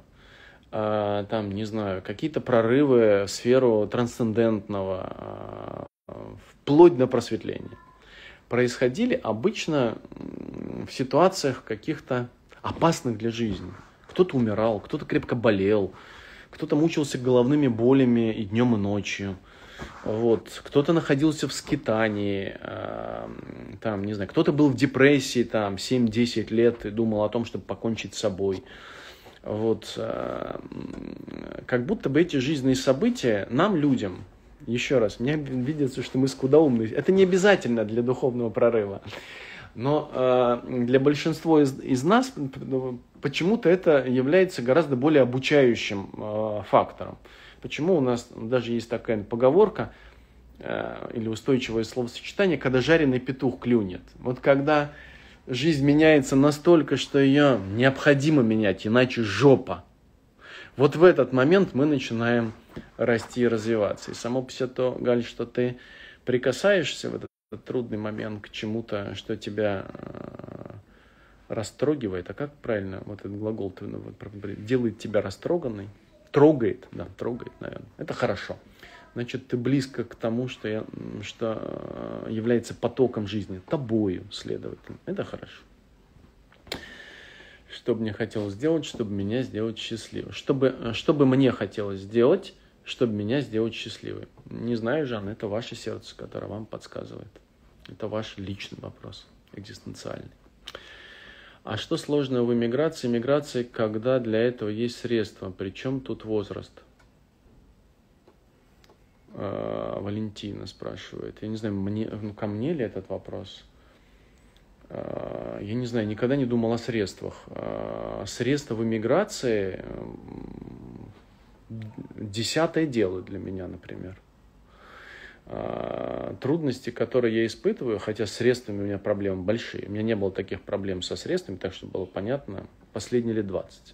э, там, не знаю, какие-то прорывы в сферу трансцендентного, вплоть до просветления, происходили обычно в ситуациях каких-то опасных для жизни – кто-то умирал, кто-то крепко болел, кто-то мучился головными болями и днем, и ночью. Вот. Кто-то находился в скитании, э, там, не знаю, кто-то был в депрессии там 7-10 лет и думал о том, чтобы покончить с собой. Вот. Э, как будто бы эти жизненные события нам, людям, еще раз, мне видится, что мы скудоумны. Это не обязательно для духовного прорыва. Но э, для большинства из, из нас почему-то это является гораздо более обучающим э, фактором. Почему у нас даже есть такая поговорка э, или устойчивое словосочетание, когда жареный петух клюнет. Вот когда жизнь меняется настолько, что ее необходимо менять, иначе жопа. Вот в этот момент мы начинаем расти и развиваться. И само по себе то, Галь, что ты прикасаешься в этот трудный момент к чему-то, что тебя э, растрогивает, а как правильно вот этот глагол ну, делает тебя растроганной, трогает, да, трогает, наверное, это хорошо. Значит, ты близко к тому, что, я, что э, является потоком жизни, тобою, следовательно. Это хорошо. Что бы мне хотелось сделать, чтобы меня сделать счастливым? Чтобы, э, что бы мне хотелось сделать, чтобы меня сделать счастливым? Не знаю, Жан, это ваше сердце, которое вам подсказывает. Это ваш личный вопрос, экзистенциальный. А что сложного в иммиграции? Иммиграция, когда для этого есть средства. Причем тут возраст? А, Валентина спрашивает. Я не знаю, мне, ну, ко мне ли этот вопрос? А, я не знаю, никогда не думал о средствах. А, средства в иммиграции десятое дело для меня, например. А, трудности, которые я испытываю, хотя с средствами у меня проблемы большие. У меня не было таких проблем со средствами, так что было понятно, последние лет 20.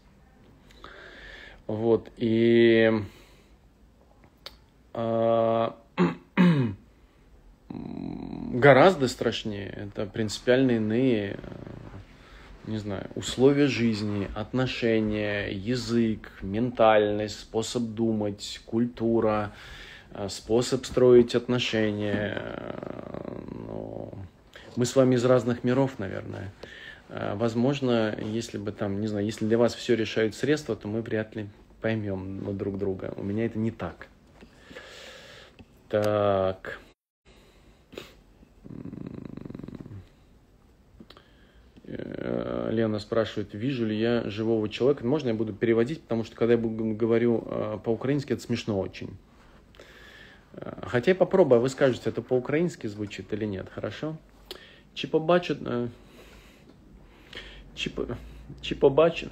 Вот, и а, [CLEARS THROAT] гораздо страшнее, это принципиально иные, не знаю, условия жизни, отношения, язык, ментальность, способ думать, культура, Э, способ строить отношения. Э, ну, мы с вами из разных миров, наверное. Э, возможно, если бы там, не знаю, если для вас все решают средства, то мы вряд ли поймем друг друга. У меня это не так. Так. Лена спрашивает, вижу ли я живого человека. Можно я буду переводить, потому что когда я говорю по-украински, это смешно очень. Хотя я попробую, а вы скажете, это по-украински звучит или нет, хорошо? Чи побачу... Чи, чи побачу...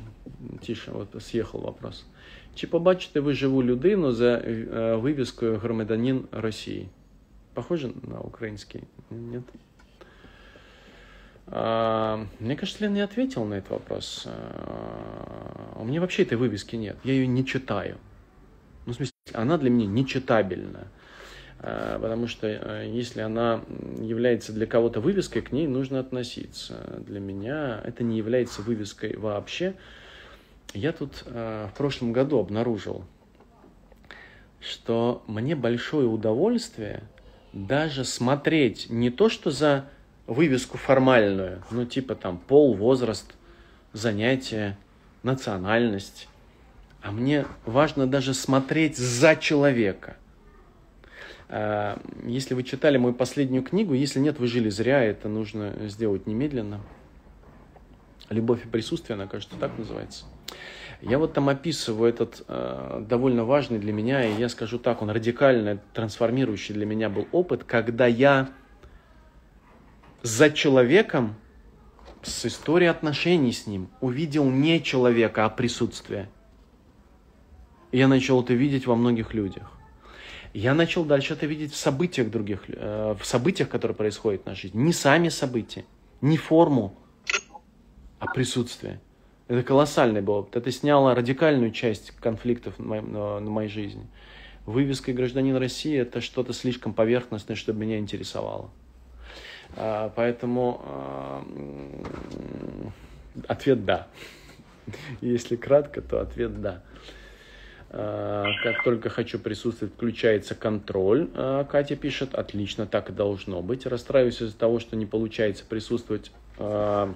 Тише, от з'їхав вопрос. Чи побачите ви живу людину за вивіскою громадянин Росії? Похоже на украинский? Нет? А, мне кажется, Лена не ответила на этот вопрос. А, у меня вообще этой вывески нет. Я ее не читаю. Ну, в смысле, она для меня нечитабельная. Э, потому что э, если она является для кого-то вывеской, к ней нужно относиться. Для меня это не является вывеской вообще. Я тут э, в прошлом году обнаружил, что мне большое удовольствие даже смотреть не то, что за вывеску формальную, ну типа там пол, возраст, занятие, национальность, а мне важно даже смотреть за человека – если вы читали мою последнюю книгу, если нет, вы жили зря, это нужно сделать немедленно. Любовь и присутствие, она, кажется, так называется. Я вот там описываю этот э, довольно важный для меня, и я скажу так, он радикально трансформирующий для меня был опыт, когда я за человеком с историей отношений с ним увидел не человека, а присутствие. И я начал это видеть во многих людях. Я начал дальше это видеть в событиях других, э, в событиях, которые происходят в нашей жизни. Не сами события, не форму, а присутствие. Это колоссальный был опыт. Это сняло радикальную часть конфликтов на моей, на, на моей жизни. Вывеска «Гражданин России» — это что-то слишком поверхностное, чтобы меня интересовало. А, поэтому а, ответ «да». [LAUGHS] Если кратко, то ответ «да». А, как только хочу присутствовать, включается контроль. А, Катя пишет, отлично, так и должно быть. Расстраиваюсь из-за того, что не получается присутствовать. А,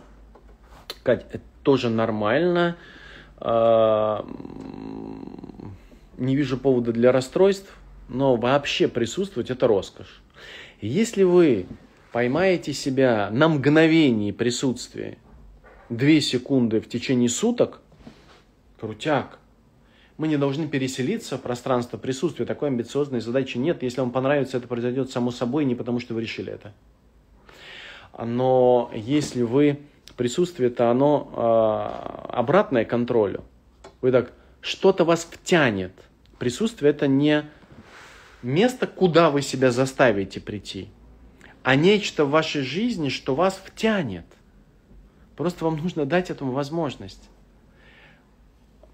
Катя, это тоже нормально. Не вижу повода для расстройств, но вообще присутствовать это роскошь. Если вы поймаете себя на мгновении присутствия, две секунды в течение суток, крутяк. Мы не должны переселиться в пространство присутствия. Такой амбициозной задачи нет. Если вам понравится, это произойдет само собой, не потому что вы решили это. Но если вы присутствие, то оно э, обратное контролю. Вы так, что-то вас втянет. Присутствие это не место, куда вы себя заставите прийти, а нечто в вашей жизни, что вас втянет. Просто вам нужно дать этому возможность.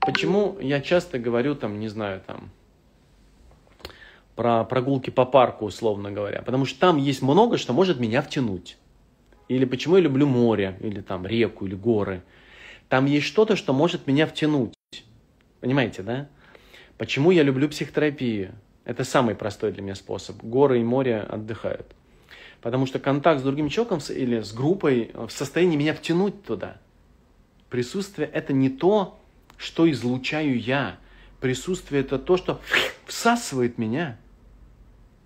Почему я часто говорю, там, не знаю, там, про прогулки по парку, условно говоря? Потому что там есть много, что может меня втянуть. Или почему я люблю море, или там реку, или горы. Там есть что-то, что может меня втянуть. Понимаете, да? Почему я люблю психотерапию? Это самый простой для меня способ. Горы и море отдыхают. Потому что контакт с другим человеком или с группой в состоянии меня втянуть туда. Присутствие – это не то, что излучаю я. Присутствие – это то, что всасывает меня –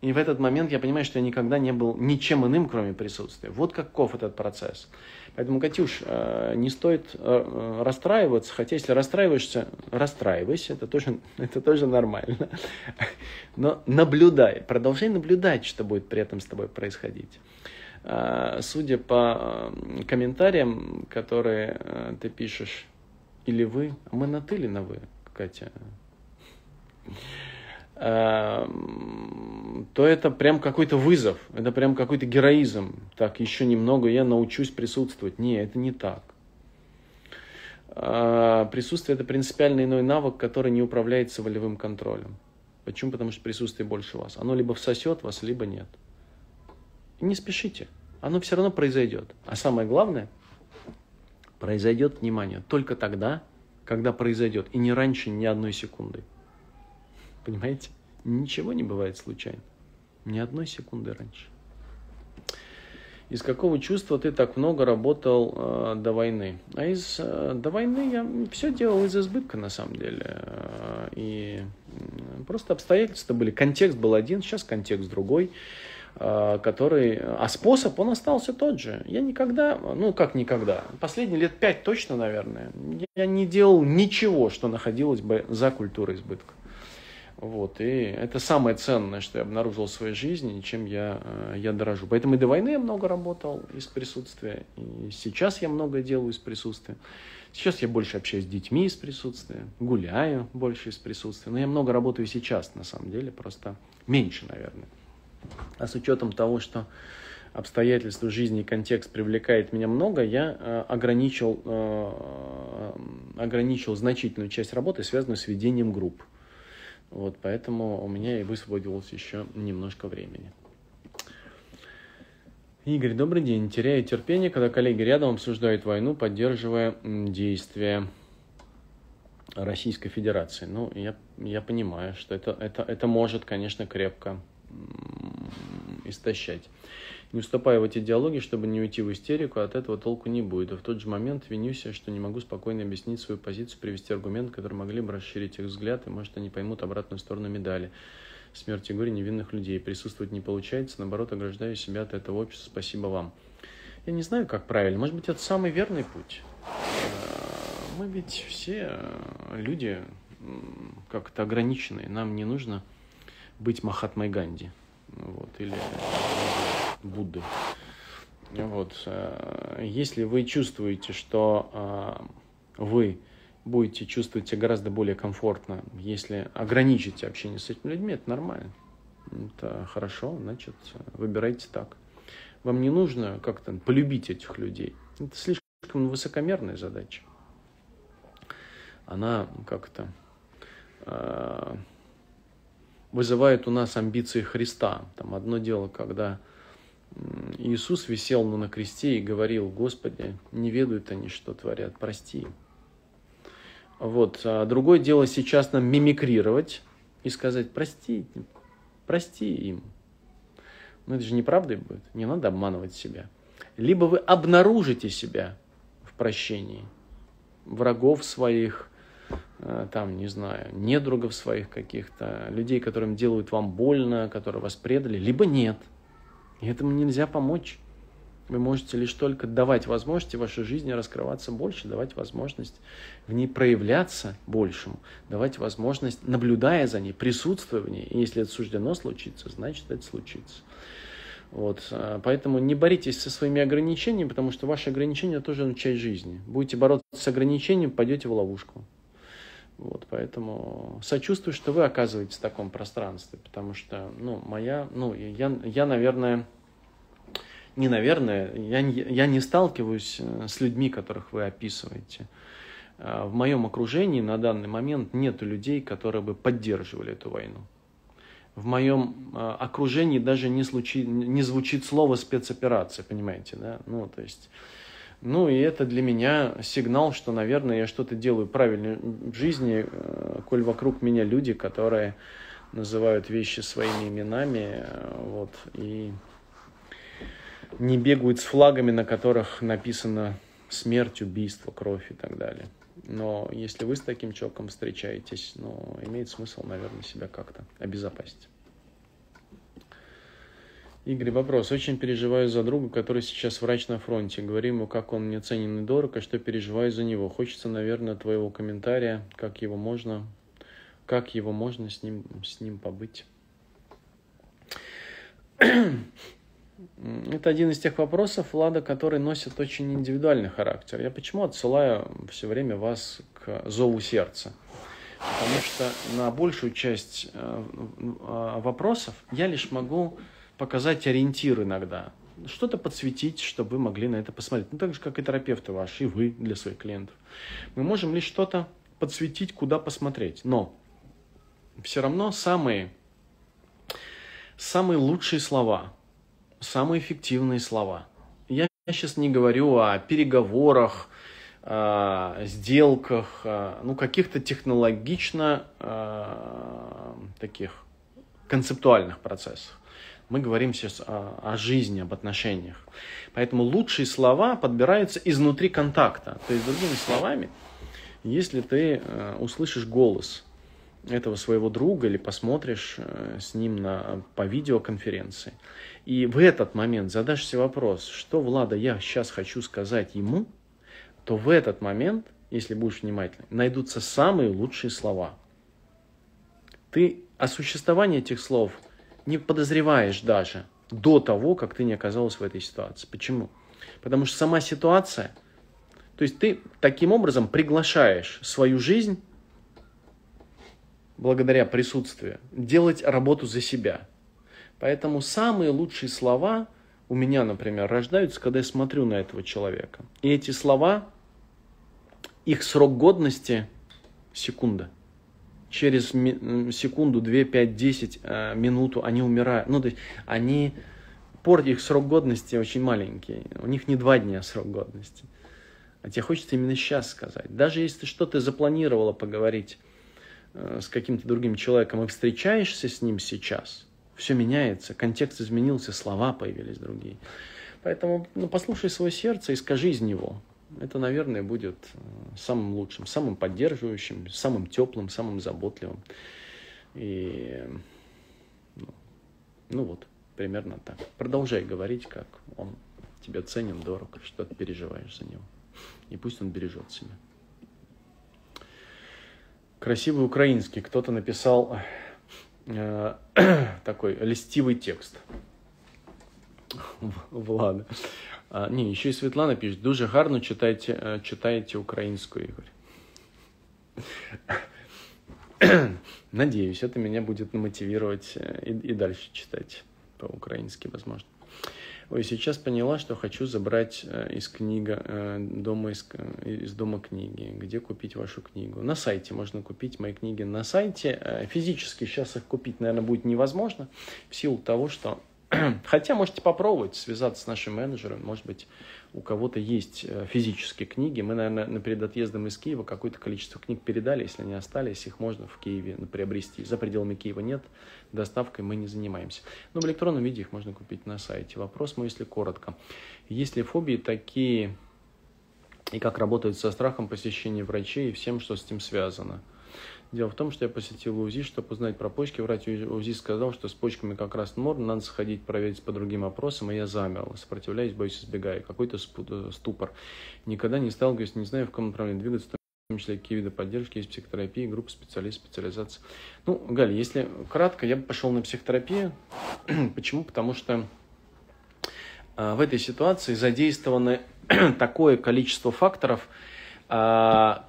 и в этот момент я понимаю, что я никогда не был ничем иным, кроме присутствия. Вот каков этот процесс. Поэтому, Катюш, э, не стоит э, расстраиваться, хотя если расстраиваешься, расстраивайся, это тоже, [LAUGHS] это тоже нормально. Но наблюдай, продолжай наблюдать, что будет при этом с тобой происходить. Э, судя по комментариям, которые ты пишешь, или вы, мы на ты или на вы, Катя? Эм, то это прям какой-то вызов, это прям какой-то героизм. Так, еще немного я научусь присутствовать. Не, это не так. Э, присутствие – это принципиально иной навык, который не управляется волевым контролем. Почему? Потому что присутствие больше вас. Оно либо всосет вас, либо нет. И не спешите. Оно все равно произойдет. А самое главное, произойдет внимание только тогда, когда произойдет. И не раньше ни одной секунды. Понимаете? Ничего не бывает случайно. Ни одной секунды раньше. Из какого чувства ты так много работал э, до войны? А из э, до войны я все делал из избытка на самом деле. Э, и просто обстоятельства были. Контекст был один, сейчас контекст другой, который... А способ, он остался тот же. Я никогда, ну как никогда, последние лет пять точно, наверное, я не делал ничего, что находилось бы за культурой избытка. Вот, и это самое ценное, что я обнаружил в своей жизни, чем я, э, я дорожу. Поэтому и до войны я много работал из присутствия, и сейчас я много делаю из присутствия. Сейчас я больше общаюсь с детьми из присутствия, гуляю больше из присутствия. Но я много работаю сейчас, на самом деле, просто меньше, наверное. А с учетом того, что обстоятельства жизни и контекст привлекает меня много, я э, ограничил, э, ограничил значительную часть работы, связанную с ведением групп. Вот, поэтому у меня и высвободилось еще немножко времени. Игорь, добрый день. Теряю терпение, когда коллеги рядом обсуждают войну, поддерживая действия Российской Федерации. Ну, я, я понимаю, что это, это, это может, конечно, крепко истощать. Не уступая в эти диалоги, чтобы не уйти в истерику, от этого толку не будет. И в тот же момент винюсь, что не могу спокойно объяснить свою позицию, привести аргумент, который могли бы расширить их взгляд, и может они поймут обратную сторону медали. Смерть и горе невинных людей. Присутствовать не получается, наоборот, ограждаю себя от этого общества. Спасибо вам. Я не знаю, как правильно. Может быть, это самый верный путь. мы ведь все люди как-то ограниченные. Нам не нужно быть Махатмой Ганди вот, или Будды. Вот. Если вы чувствуете, что вы будете чувствовать себя гораздо более комфортно, если ограничите общение с этими людьми, это нормально. Это хорошо, значит, выбирайте так. Вам не нужно как-то полюбить этих людей. Это слишком высокомерная задача. Она как-то э, вызывает у нас амбиции Христа. Там одно дело, когда Иисус висел на кресте и говорил, Господи, не ведают они, что творят, прости. Вот. А другое дело сейчас нам мимикрировать и сказать, прости, прости им. Но это же неправдой будет. Не надо обманывать себя. Либо вы обнаружите себя в прощении врагов своих, там, не знаю, недругов своих каких-то, людей, которым делают вам больно, которые вас предали, либо нет. И этому нельзя помочь. Вы можете лишь только давать возможности вашей жизни раскрываться больше, давать возможность в ней проявляться большему, давать возможность, наблюдая за ней, присутствуя в ней. И если это суждено случиться, значит это случится. Вот. А, поэтому не боритесь со своими ограничениями, потому что ваши ограничения тоже часть жизни. Будете бороться с ограничением, пойдете в ловушку. Вот, поэтому сочувствую, что вы оказываетесь в таком пространстве, потому что, ну, моя, ну, я, я наверное, не наверное, я, я не сталкиваюсь э, с людьми, которых вы описываете. А, в моем окружении на данный момент нет людей, которые бы поддерживали эту войну. В моем э, окружении даже не, случи, не звучит слово спецоперация, понимаете, да? Ну, то есть, ну, и это для меня сигнал, что, наверное, я что-то делаю правильно в жизни, э, коль вокруг меня люди, которые называют вещи своими именами, вот, и не бегают с флагами, на которых написано смерть, убийство, кровь и так далее. Но если вы с таким человеком встречаетесь, ну, имеет смысл, наверное, себя как-то обезопасить. Игорь, вопрос. Очень переживаю за друга, который сейчас врач на фронте. Говори ему, как он мне ценен и дорог, а что переживаю за него. Хочется, наверное, твоего комментария, как его можно, как его можно с ним, с ним побыть. [CLEARS THROAT] Это один из тех вопросов, Влада, который носит очень индивидуальный характер. Я почему отсылаю все время вас к зову сердца? Потому что на большую часть э, э, вопросов я лишь могу показать ориентир иногда. Что-то подсветить, чтобы вы могли на это посмотреть. Ну, так же, как и терапевты ваши, и вы для своих клиентов. Мы можем лишь что-то подсветить, куда посмотреть. Но все равно самые, самые лучшие слова – самые эффективные слова. Я сейчас не говорю о переговорах, о сделках, ну, каких-то технологично таких концептуальных процессах. Мы говорим сейчас о, о жизни, об отношениях. Поэтому лучшие слова подбираются изнутри контакта. То есть, другими словами, если ты э, услышишь голос этого своего друга или посмотришь э, с ним на, по видеоконференции, и в этот момент задашь себе вопрос, что, Влада, я сейчас хочу сказать ему, то в этот момент, если будешь внимательный, найдутся самые лучшие слова. Ты о существовании этих слов не подозреваешь даже до того, как ты не оказалась в этой ситуации. Почему? Потому что сама ситуация, то есть ты таким образом приглашаешь свою жизнь благодаря присутствию делать работу за себя – Поэтому самые лучшие слова у меня, например, рождаются, когда я смотрю на этого человека. И эти слова, их срок годности секунда. Через секунду, 2, 5, 10 минуту они умирают. Ну, то есть они, пор их срок годности очень маленький. У них не два дня срок годности. А тебе хочется именно сейчас сказать. Даже если что-то запланировала поговорить э, с каким-то другим человеком и встречаешься с ним сейчас – все меняется, контекст изменился, слова появились другие. Поэтому ну, послушай свое сердце и скажи из него. Это, наверное, будет э, самым лучшим, самым поддерживающим, самым теплым, самым заботливым. И ну, ну вот, примерно так. Продолжай говорить, как он тебе ценен, дорог, что ты переживаешь за него. И пусть он бережет себя. Красивый украинский. Кто-то написал э, [CLEARS THROAT] такой листивый текст. Влада. А, не, еще и Светлана пишет. Дуже гарно читаете, э, читаете украинскую, Игорь. [COUGHS] Надеюсь, это меня будет мотивировать э, и, и дальше читать по-украински, возможно. Ой, сейчас поняла, что хочу забрать э, из книга э, дома из, из дома книги. Где купить вашу книгу? На сайте можно купить мои книги на сайте. Физически сейчас их купить, наверное, будет невозможно в силу того, что [CLEARS THROAT] Хотя можете попробовать связаться с нашим менеджером. Может быть, у кого-то есть э, физические книги. Мы, наверное, перед отъездом из Киева какое-то количество книг передали. Если они остались, их можно в Киеве приобрести. За пределами Киева нет. Доставкой мы не занимаемся. Но в электронном виде их можно купить на сайте. Вопрос мой, если коротко. Есть ли фобии такие, и как работают со страхом посещения врачей и всем, что с этим связано? Дело в том, что я посетил УЗИ, чтобы узнать про почки. Врач УЗИ сказал, что с почками как раз норм, надо сходить проверить по другим опросам, и я замер, сопротивляюсь, боюсь, избегаю. Какой-то э, ступор. Никогда не сталкиваюсь, не знаю, в каком направлении двигаться, в том числе какие виды поддержки, есть психотерапия, группа специалистов, специализация. Ну, Галя, если кратко, я бы пошел на психотерапию. [CLEARS THROAT] Почему? Потому что а, в этой ситуации задействовано [CLEARS THROAT] такое количество факторов, а,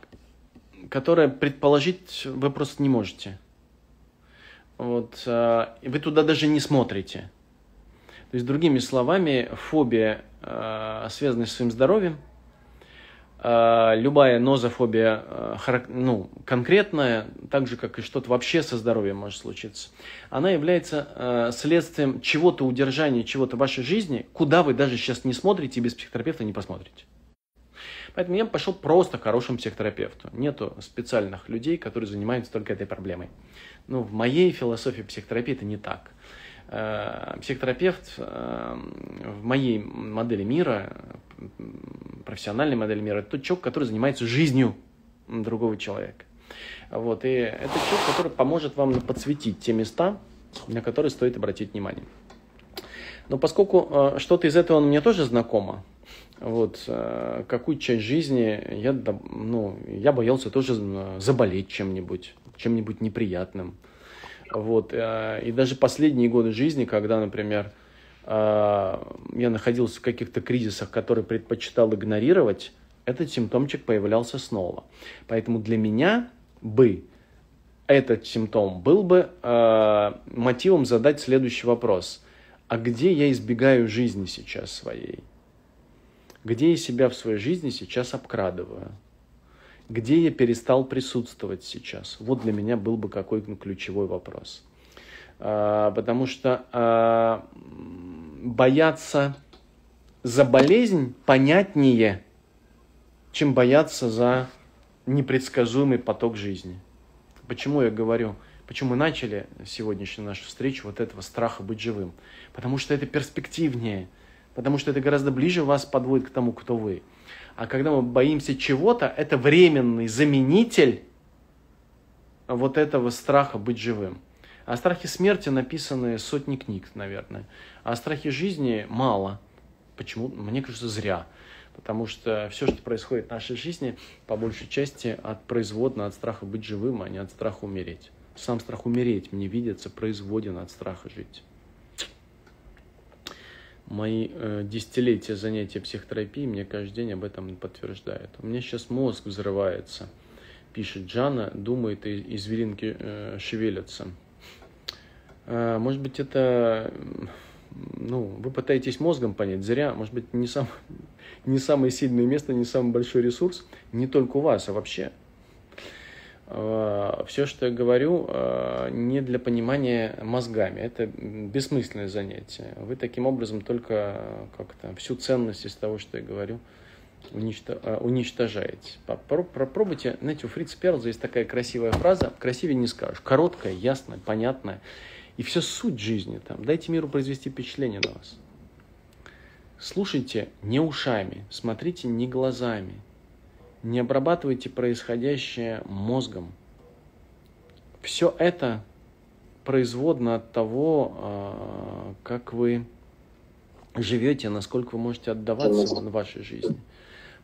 которое предположить вы просто не можете. Вот, а, вы туда даже не смотрите. То есть, другими словами, фобия, а, связанная с своим здоровьем, а, любая нозофобия ну, конкретная, так же, как и что-то вообще со здоровьем может случиться, она является следствием чего-то удержания, чего-то в вашей жизни, куда вы даже сейчас не смотрите и без психотерапевта не посмотрите. Поэтому я пошел просто к хорошему психотерапевту. Нету специальных людей, которые занимаются только этой проблемой. Ну, в моей философии психотерапии это не так. Э, психотерапевт э, в моей модели мира, профессиональной модели мира, это тот человек, который занимается жизнью другого человека. Вот, и это человек, который поможет вам подсветить те места, на которые стоит обратить внимание. Но поскольку э, что-то из этого мне тоже знакомо, вот, э, какую часть жизни я, ну, я боялся тоже заболеть чем-нибудь, чем-нибудь неприятным. Вот, э, и даже последние годы жизни, когда, например, э, я находился в каких-то кризисах, которые предпочитал игнорировать, этот симптомчик появлялся снова. Поэтому для меня бы этот симптом был бы э, мотивом задать следующий вопрос. А где я избегаю жизни сейчас своей? Где я себя в своей жизни сейчас обкрадываю? Где я перестал присутствовать сейчас? Вот для меня был бы какой-то ключевой вопрос. А, потому что а, бояться за болезнь понятнее, чем бояться за непредсказуемый поток жизни. Почему я говорю, почему мы начали сегодняшнюю нашу встречу вот этого страха быть живым? Потому что это перспективнее – потому что это гораздо ближе вас подводит к тому, кто вы. А когда мы боимся чего-то, это временный заменитель вот этого страха быть живым. О страхе смерти написаны сотни книг, наверное. А о страхе жизни мало. Почему? Мне кажется, зря. Потому что все, что происходит в нашей жизни, по большей части от производно от страха быть живым, а не от страха умереть. Сам страх умереть мне видится производен от страха жить мои э, десятилетия занятия психотерапией мне каждый день об этом подтверждают. У меня сейчас мозг взрывается, пишет Джана, думает, и, и зверинки э, шевелятся. Э, может быть, это, ну, вы пытаетесь мозгом понять, зря, может быть, не, сам, [LAUGHS] не самое сильное место, не самый большой ресурс, не только у вас, а вообще – все, что я говорю, э, не для понимания мозгами. Это бессмысленное занятие. Вы таким образом только как-то всю ценность из того, что я говорю, э, уничтожаете. Попробуйте, знаете, у Фрица Перлза есть такая красивая фраза, красивее не скажешь, короткая, ясная, понятная, и все суть жизни там. Дайте миру произвести впечатление на вас. Слушайте не ушами, смотрите не глазами, не обрабатывайте происходящее мозгом. Все это производно от того, а, как вы живете, насколько вы можете отдаваться в вашей жизни.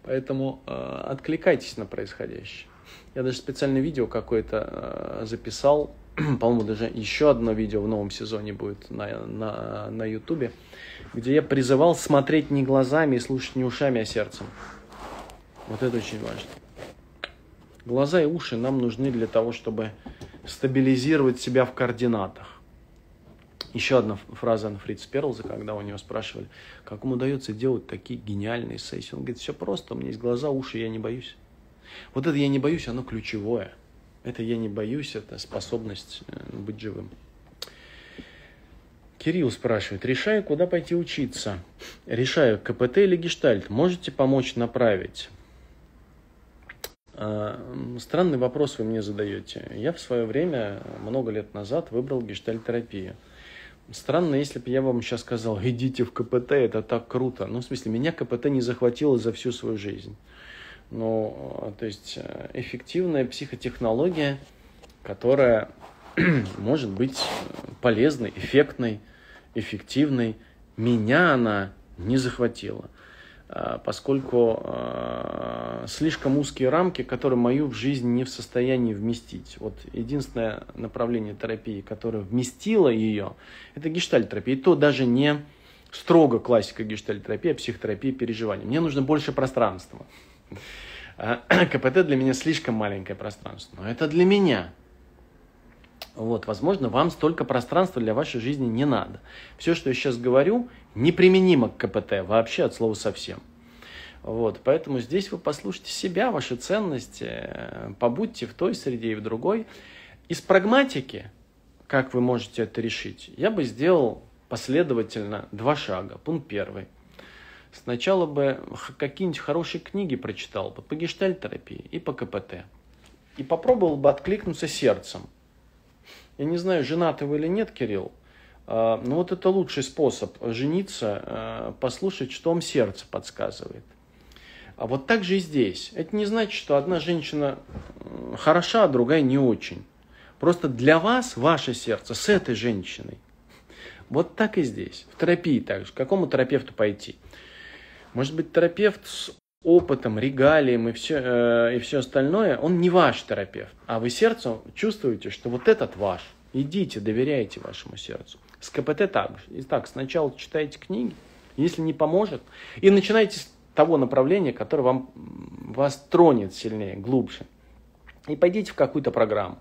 Поэтому а, откликайтесь на происходящее. Я даже специальное видео какое-то э, записал, [CLEARS THROAT] по-моему, даже еще одно видео в новом сезоне будет на, на, на YouTube, где я призывал смотреть не глазами и слушать не ушами, а сердцем. Вот это очень важно. Глаза и уши нам нужны для того, чтобы стабилизировать себя в координатах. Еще одна фраза Анна Фриц Перлза, когда у него спрашивали, как ему удается делать такие гениальные сессии. Он говорит, все просто, у меня есть глаза, уши, я не боюсь. Вот это я не боюсь, оно ключевое. Это я не боюсь, это способность э, быть живым. Кирилл спрашивает, решаю, куда пойти учиться. Решаю, КПТ или гештальт. Можете помочь направить? А, странный вопрос вы мне задаете. Я в свое время, много лет назад, выбрал гештальтерапию. Странно, если бы я вам сейчас сказал, идите в КПТ, это так круто. Ну, в смысле, меня КПТ не захватило за всю свою жизнь. Ну, то есть, э, эффективная психотехнология, которая [CLEARS THROAT] может быть полезной, эффектной, эффективной, меня она не захватила. А, поскольку а, слишком узкие рамки, которые мою в жизнь не в состоянии вместить. Вот единственное направление терапии, которое вместило ее, это гештальтерапия. И то даже не строго классика гештальтерапии, а психотерапия переживаний. Мне нужно больше пространства. А, [CLEARS THROAT] КПТ для меня слишком маленькое пространство. Но это для меня. Вот, возможно, вам столько пространства для вашей жизни не надо. Все, что я сейчас говорю, неприменимо к КПТ вообще от слова совсем. Вот, поэтому здесь вы послушайте себя, ваши ценности, э, побудьте в той среде и в другой. Из прагматики, как вы можете это решить, я бы сделал последовательно два шага. Пункт первый. Сначала бы какие-нибудь хорошие книги прочитал бы по гештальтерапии и по КПТ. И попробовал бы откликнуться сердцем – я не знаю, женаты вы или нет, Кирилл, а, но вот это лучший способ жениться, а, послушать, что вам сердце подсказывает. А вот так же и здесь. Это не значит, что одна женщина хороша, а другая не очень. Просто для вас ваше сердце с этой женщиной. Вот так и здесь. В терапии также. К какому терапевту пойти? Может быть, терапевт с опытом, регалием и все, э, и все остальное, он не ваш терапевт. А вы сердцем чувствуете, что вот этот ваш. Идите, доверяйте вашему сердцу. С КПТ также. Итак, сначала читайте книги, если не поможет, и начинайте с того направления, которое вам, вас тронет сильнее, глубже. И пойдите в какую-то программу.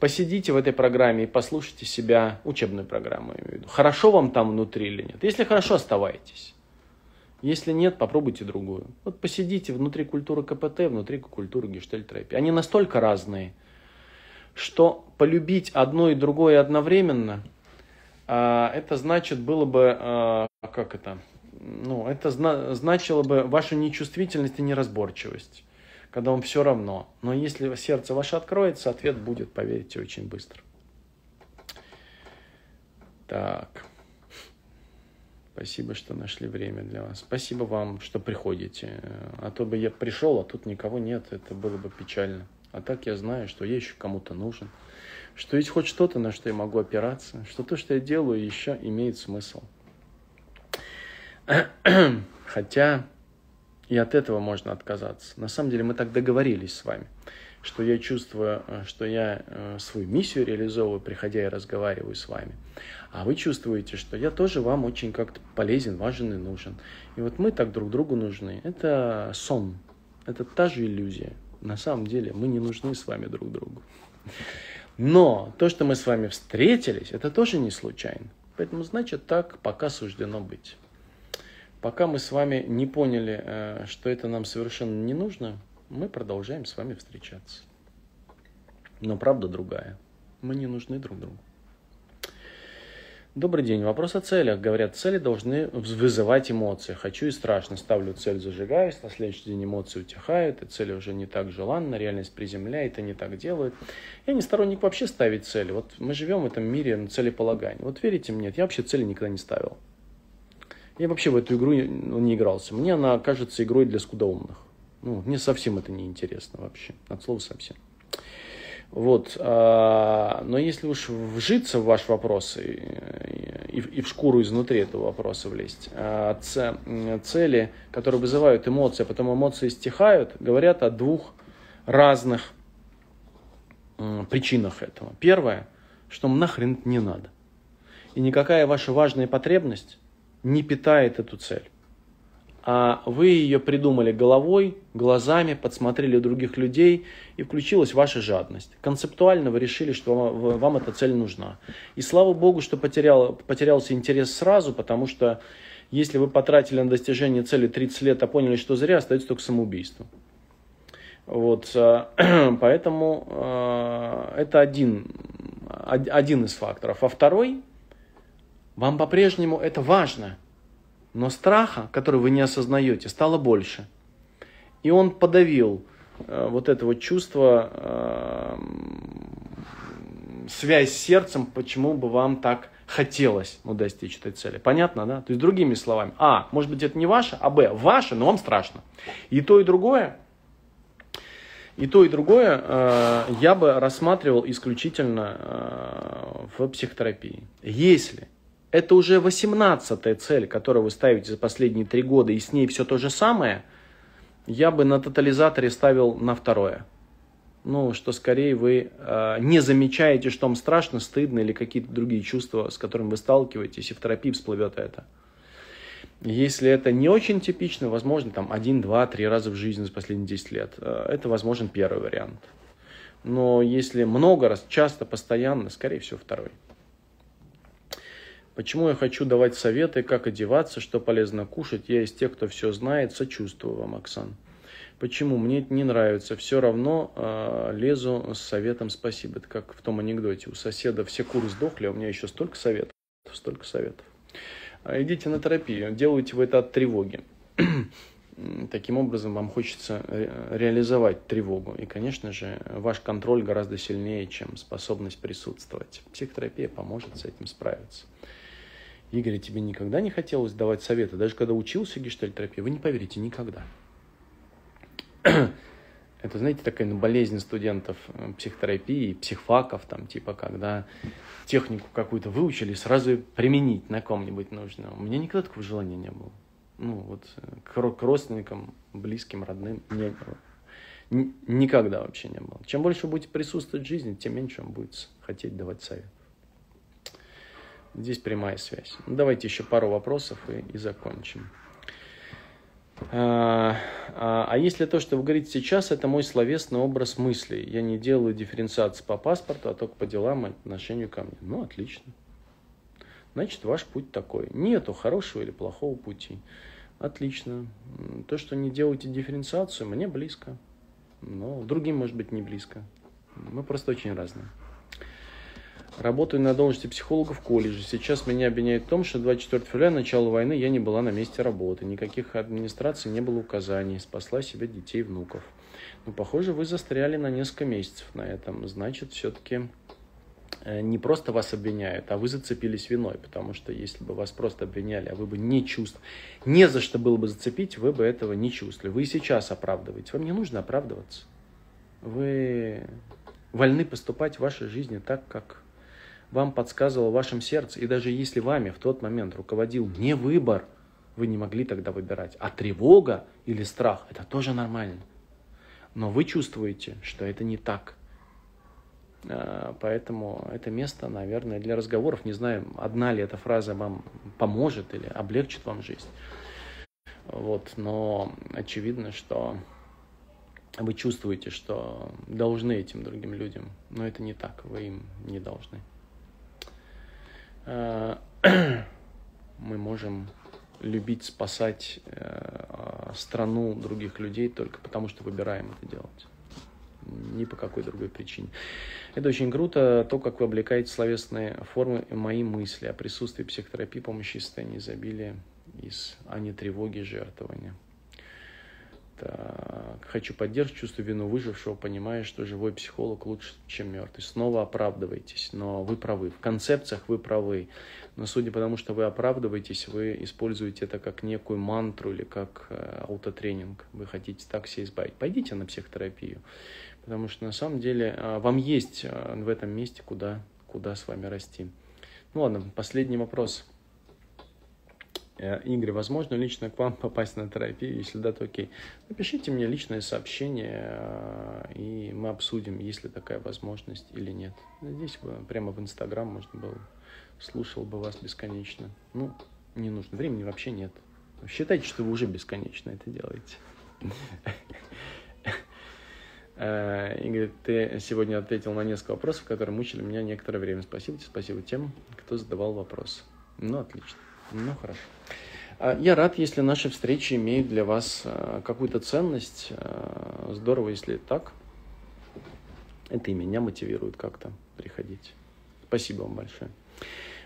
Посидите в этой программе и послушайте себя, учебную программу, я имею в виду. Хорошо вам там внутри или нет? Если хорошо, оставайтесь. Если нет, попробуйте другую. Вот посидите внутри культуры КПТ, внутри культуры гештальтерапии. Они настолько разные, что полюбить одно и другое одновременно, а, это значит было бы, а, как это, ну, это значило бы вашу нечувствительность и неразборчивость, когда вам все равно. Но если сердце ваше откроется, ответ будет, поверьте, очень быстро. Так. Спасибо, что нашли время для вас. Спасибо вам, что приходите. А то бы я пришел, а тут никого нет. Это было бы печально. А так я знаю, что я еще кому-то нужен. Что есть хоть что-то, на что я могу опираться. Что то, что я делаю, еще имеет смысл. [CLEARS THROAT] Хотя и от этого можно отказаться. На самом деле мы так договорились с вами что я чувствую, э, что я э, свою миссию реализовываю, приходя и разговариваю с вами. А вы чувствуете, что я тоже вам очень как-то полезен, важен и нужен. И вот мы так друг другу нужны. Это сон, это та же иллюзия. На самом деле мы не нужны с вами друг другу. Но то, что мы с вами встретились, это тоже не случайно. Поэтому значит так пока суждено быть. Пока мы с вами не поняли, э, что это нам совершенно не нужно, мы продолжаем с вами встречаться. Но правда другая. Мы не нужны друг другу. Добрый день. Вопрос о целях. Говорят, цели должны вызывать эмоции. Хочу и страшно. Ставлю цель, зажигаюсь. На следующий день эмоции утихают. И цели уже не так желанна. Реальность приземляет и не так делают. Я не сторонник вообще ставить цели. Вот мы живем в этом мире на целеполагании. Вот верите мне, я вообще цели никогда не ставил. Я вообще в эту игру не игрался. Мне она кажется игрой для скудоумных. Ну, мне совсем это не интересно вообще, от слова совсем. Вот, а, но если уж вжиться в ваш вопрос и, и, и в шкуру изнутри этого вопроса влезть, а, цели, которые вызывают эмоции, а потом эмоции стихают, говорят о двух разных причинах этого. Первое, что нахрен не надо. И никакая ваша важная потребность не питает эту цель. А вы ее придумали головой, глазами, подсмотрели других людей, и включилась ваша жадность. Концептуально вы решили, что вам, вам эта цель нужна. И слава богу, что потерял, потерялся интерес сразу, потому что если вы потратили на достижение цели 30 лет, а поняли, что зря, остается только самоубийство. Вот, а, [CLEARS THROAT] поэтому а, это один, один из факторов. А второй, вам по-прежнему это важно, но страха, который вы не осознаете, стало больше. И он подавил э, вот это вот чувство, э, связь с сердцем, почему бы вам так хотелось ну, достичь этой цели. Понятно, да? То есть другими словами, а, может быть это не ваше, а б, ваше, но вам страшно. И то, и другое и то, и другое э, я бы рассматривал исключительно э, в психотерапии. Если это уже 18-я цель, которую вы ставите за последние три года, и с ней все то же самое, я бы на тотализаторе ставил на второе. Ну, что скорее вы э, не замечаете, что вам страшно, стыдно или какие-то другие чувства, с которыми вы сталкиваетесь, и в терапии всплывет это. Если это не очень типично, возможно, там один, два, три раза в жизни за последние 10 лет. Э, это возможен первый вариант. Но если много раз, часто, постоянно, скорее всего, второй. Почему я хочу давать советы, как одеваться, что полезно кушать? Я из тех, кто все знает, сочувствую вам, Оксан. Почему? Мне это не нравится. Все равно э, лезу с советом спасибо. Это как в том анекдоте. У соседа все куры сдохли, а у меня еще столько советов. Столько советов. А идите на терапию, делайте вы это от тревоги. [CLEARS THROAT] Таким образом, вам хочется реализовать тревогу. И, конечно же, ваш контроль гораздо сильнее, чем способность присутствовать. Психотерапия поможет с этим справиться. Игорь, тебе никогда не хотелось давать советы? Даже когда учился гештальтерапии, вы не поверите, никогда. [CLEARS THROAT] Это, знаете, такая ну, болезнь студентов э, психотерапии, психфаков, там, типа, когда технику какую-то выучили, сразу применить на ком-нибудь нужно. У меня никогда такого желания не было. Ну, вот э, к, к родственникам, близким, родным не было. Никогда вообще не было. Чем больше будете присутствовать в жизни, тем меньше вам будет хотеть давать совет. Здесь прямая связь. Ну, давайте еще пару вопросов и, и закончим. А, а, а если то, что вы говорите сейчас, это мой словесный образ мыслей. Я не делаю дифференциации по паспорту, а только по делам и отношению ко мне. Ну, отлично. Значит, ваш путь такой. Нету хорошего или плохого пути. Отлично. То, что не делаете дифференциацию, мне близко. Но другим, может быть, не близко. Мы просто очень разные. Работаю на должности психолога в колледже. Сейчас меня обвиняют в том, что 24 февраля, начало войны, я не была на месте работы. Никаких администраций не было указаний. Спасла себе детей, внуков. Но, похоже, вы застряли на несколько месяцев на этом. Значит, все-таки э, не просто вас обвиняют, а вы зацепились виной, потому что если бы вас просто обвиняли, а вы бы не чувствовали, не за что было бы зацепить, вы бы этого не чувствовали. Вы и сейчас оправдываете. Вам не нужно оправдываться. Вы вольны поступать в вашей жизни так, как вам подсказывало в вашем сердце, и даже если вами в тот момент руководил не выбор, вы не могли тогда выбирать, а тревога или страх, это тоже нормально. Но вы чувствуете, что это не так. А, поэтому это место, наверное, для разговоров. Не знаю, одна ли эта фраза вам поможет или облегчит вам жизнь. Вот, но очевидно, что вы чувствуете, что должны этим другим людям. Но это не так, вы им не должны. Э, [CLEARS THROAT] мы можем любить, спасать э, страну других людей только потому, что выбираем это делать. Ни по какой другой причине. Это очень круто, то, как вы облекаете словесные формы и мои мысли о присутствии психотерапии, помощи состояния изобилия, из, а не тревоги, жертвования. Хочу поддерживать чувство вину выжившего, понимая, что живой психолог лучше, чем мертвый. Снова оправдываетесь, но вы правы. В концепциях вы правы. Но судя по тому, что вы оправдываетесь, вы используете это как некую мантру или как э, аутотренинг. Вы хотите так себя избавить. Пойдите на психотерапию. Потому что на самом деле э, вам есть э, в этом месте, куда, куда с вами расти. Ну ладно, последний вопрос. Э, Игорь, возможно лично к вам [LAUGHS] попасть на терапию? Если да, то окей. Напишите мне личное сообщение, э, и мы обсудим, есть ли такая возможность или нет. Здесь бы прямо в Инстаграм можно было. Слушал бы вас бесконечно. Ну, не нужно. Времени вообще нет. Считайте, что вы уже бесконечно это делаете. [LAUGHS] Э, Игорь, ты сегодня ответил на несколько вопросов, которые мучили меня некоторое время. Спасибо тебе, спасибо тем, кто задавал вопросы. Ну, отлично. Ну, хорошо. А, я рад, если наши встречи имеют для вас э, какую-то ценность. Э, здорово, если так. Это и меня мотивирует как-то приходить. Спасибо вам большое.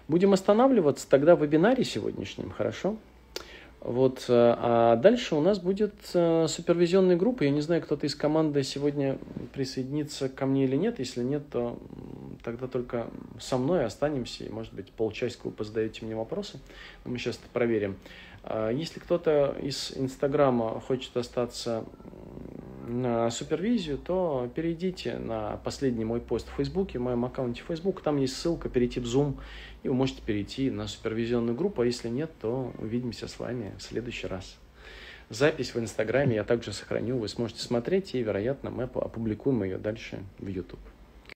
Будем останавливаться тогда в вебинаре сегодняшнем, хорошо? Вот, э, а дальше у нас будет э, супервизионная группа. Я не знаю, кто-то из команды сегодня присоединится ко мне или нет. Если нет, то тогда только со мной останемся. И, может быть, полчасика вы позадаете мне вопросы. Мы сейчас это проверим. А если кто-то из Инстаграма хочет остаться супервизию, то перейдите на последний мой пост в Фейсбуке, в моем аккаунте Facebook. Там есть ссылка перейти в Zoom, и вы можете перейти на супервизионную группу. А если нет, то увидимся с вами в следующий раз. Запись в Инстаграме я также сохраню, вы сможете смотреть, и, вероятно, мы опубликуем ее дальше в YouTube.